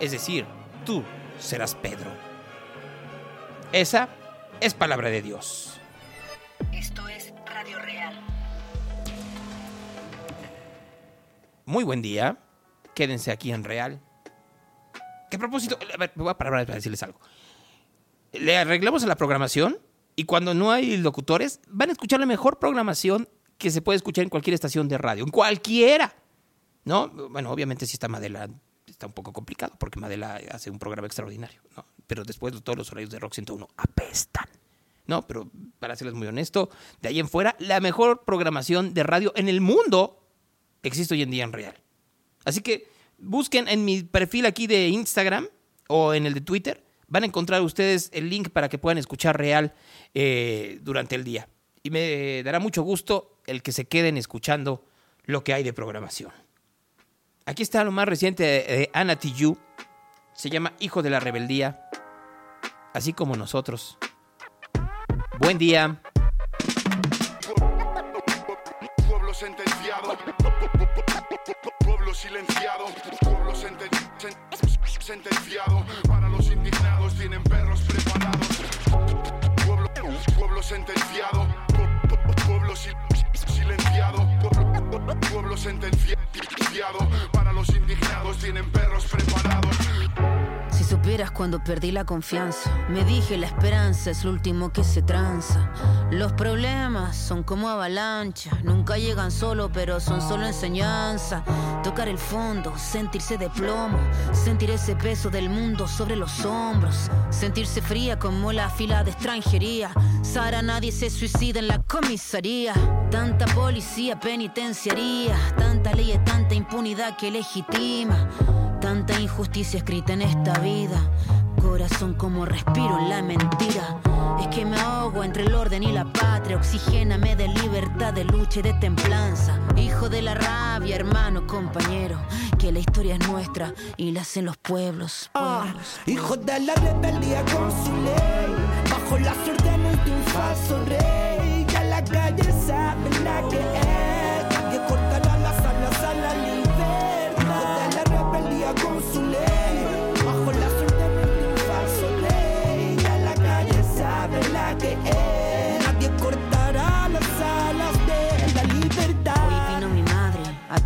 Es decir, tú serás Pedro. Esa es palabra de Dios. Esto es Radio Real. Muy buen día. Quédense aquí en Real. ¿Qué propósito? A ver, me voy a parar para decirles algo. Le arreglamos a la programación y cuando no hay locutores, van a escuchar la mejor programación que se puede escuchar en cualquier estación de radio, en cualquiera. ¿No? Bueno, obviamente si está Madela, está un poco complicado porque Madela hace un programa extraordinario, ¿no? Pero después todos los horarios de Rock 101 apestan. No, pero para serles muy honesto, de ahí en fuera, la mejor programación de radio en el mundo existe hoy en día en Real. Así que busquen en mi perfil aquí de Instagram o en el de Twitter, van a encontrar ustedes el link para que puedan escuchar Real eh, durante el día. Y me dará mucho gusto el que se queden escuchando lo que hay de programación. Aquí está lo más reciente de Ana Tijoux. Se llama Hijo de la Rebeldía. Así como nosotros. Buen día. Pueblo sentenciado, pueblo silenciado, pueblo senten- sen- sentenciado. Para los indignados tienen perros preparados. Pueblo, pueblo sentenciado, pu- pu- pueblo si- silenciado, pu- pueblo sentenciado. Para los indignados tienen perros preparados. Supieras cuando perdí la confianza, me dije la esperanza es lo último que se tranza. Los problemas son como avalancha, nunca llegan solo, pero son solo enseñanza. Tocar el fondo, sentirse de plomo, sentir ese peso del mundo sobre los hombros, sentirse fría como la fila de extranjería. Sara, nadie se suicida en la comisaría. Tanta policía penitenciaría, tanta ley y tanta impunidad que legitima. Tanta injusticia escrita en esta vida. Corazón como respiro en la mentira. Es que me ahogo entre el orden y la patria. Oxigéname de libertad, de lucha y de templanza. Hijo de la rabia, hermano, compañero. Que la historia es nuestra y la hacen los pueblos. pueblos. Hijo de la rebeldía con su ley, bajo las órdenes de un falso rey. Ya la calle sabe la que es,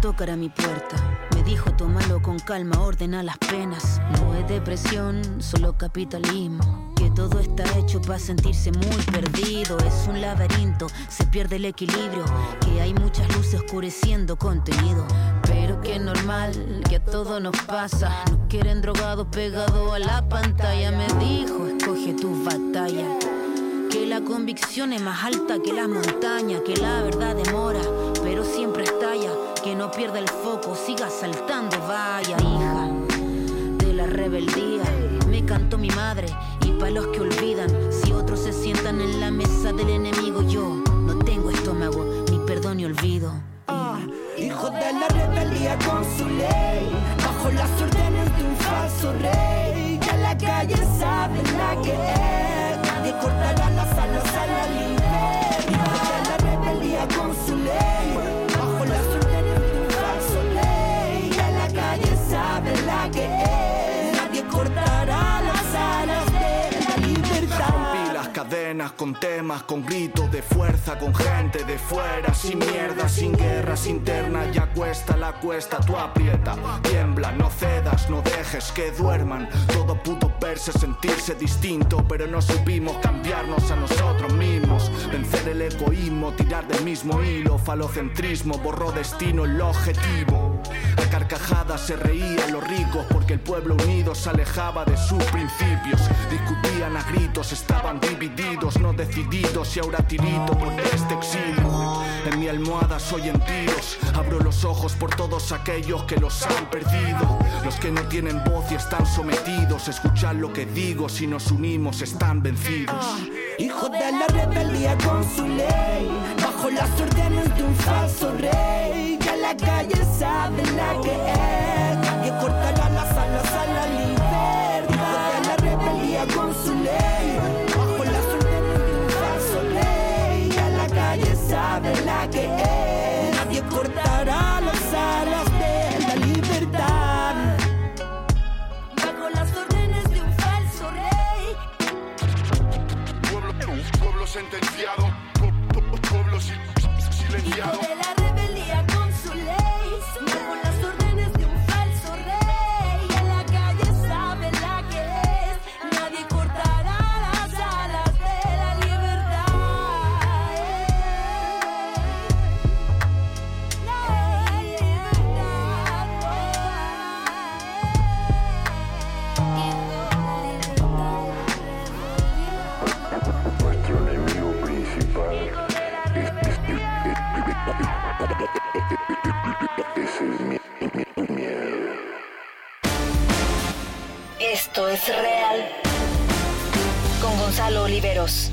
a tocar a mi puerta. Me dijo, tómalo con calma, ordena las penas. No es depresión, solo capitalismo. Que todo está hecho para sentirse muy perdido. Es un laberinto, se pierde el equilibrio. Que hay muchas luces oscureciendo contenido. Pero que es normal, que a todo nos pasa. Nos quieren drogados pegados a la pantalla. Me dijo, escoge tus batallas. Que la convicción es más alta que las montañas, que la verdad demora, pero siempre estalla. Que no pierda el foco, siga saltando, vaya hija de la rebeldía. Me cantó mi madre, y para los que olvidan, si otros se sientan en la mesa del enemigo, yo no tengo estómago, ni perdón ni olvido. Hijo de la rebeldía con su ley, bajo las órdenes de un falso rey. Ya la calle sabe la que es, nadie cortará las alas a la libertad. Hijo de la rebeldía con su ley, con temas, con gritos de fuerza, con gente de fuera, sin mierda, sin guerras internas, ya cuesta la cuesta, tú aprieta, tiembla, no cedas, no dejes que duerman, todo pudo verse, sentirse distinto, pero no supimos cambiarnos a nosotros mismos, vencer el egoísmo, tirar del mismo hilo, falocentrismo, borró destino el objetivo. A carcajadas se reían los ricos porque el pueblo unido se alejaba de sus principios. Discutían a gritos, estaban divididos, no decididos y ahora tirito por este exilio. En mi almohada soy en tiros, abro los ojos por todos aquellos que los han perdido. Los que no tienen voz y están sometidos, escuchar lo que digo, si nos unimos están vencidos. Hijo de la rebeldía con su ley, bajo las órdenes de un falso rey. Ya la calle sabe la que es, nadie cortará las alas a la libertad. Hijo de la rebeldía con su ley, que es, nadie cortará las alas de la libertad. Bajo las órdenes de un falso rey. sentenciado, po- po- pueblo si- silenciado. Esto es real. Con Gonzalo Oliveros.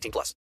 18 plus.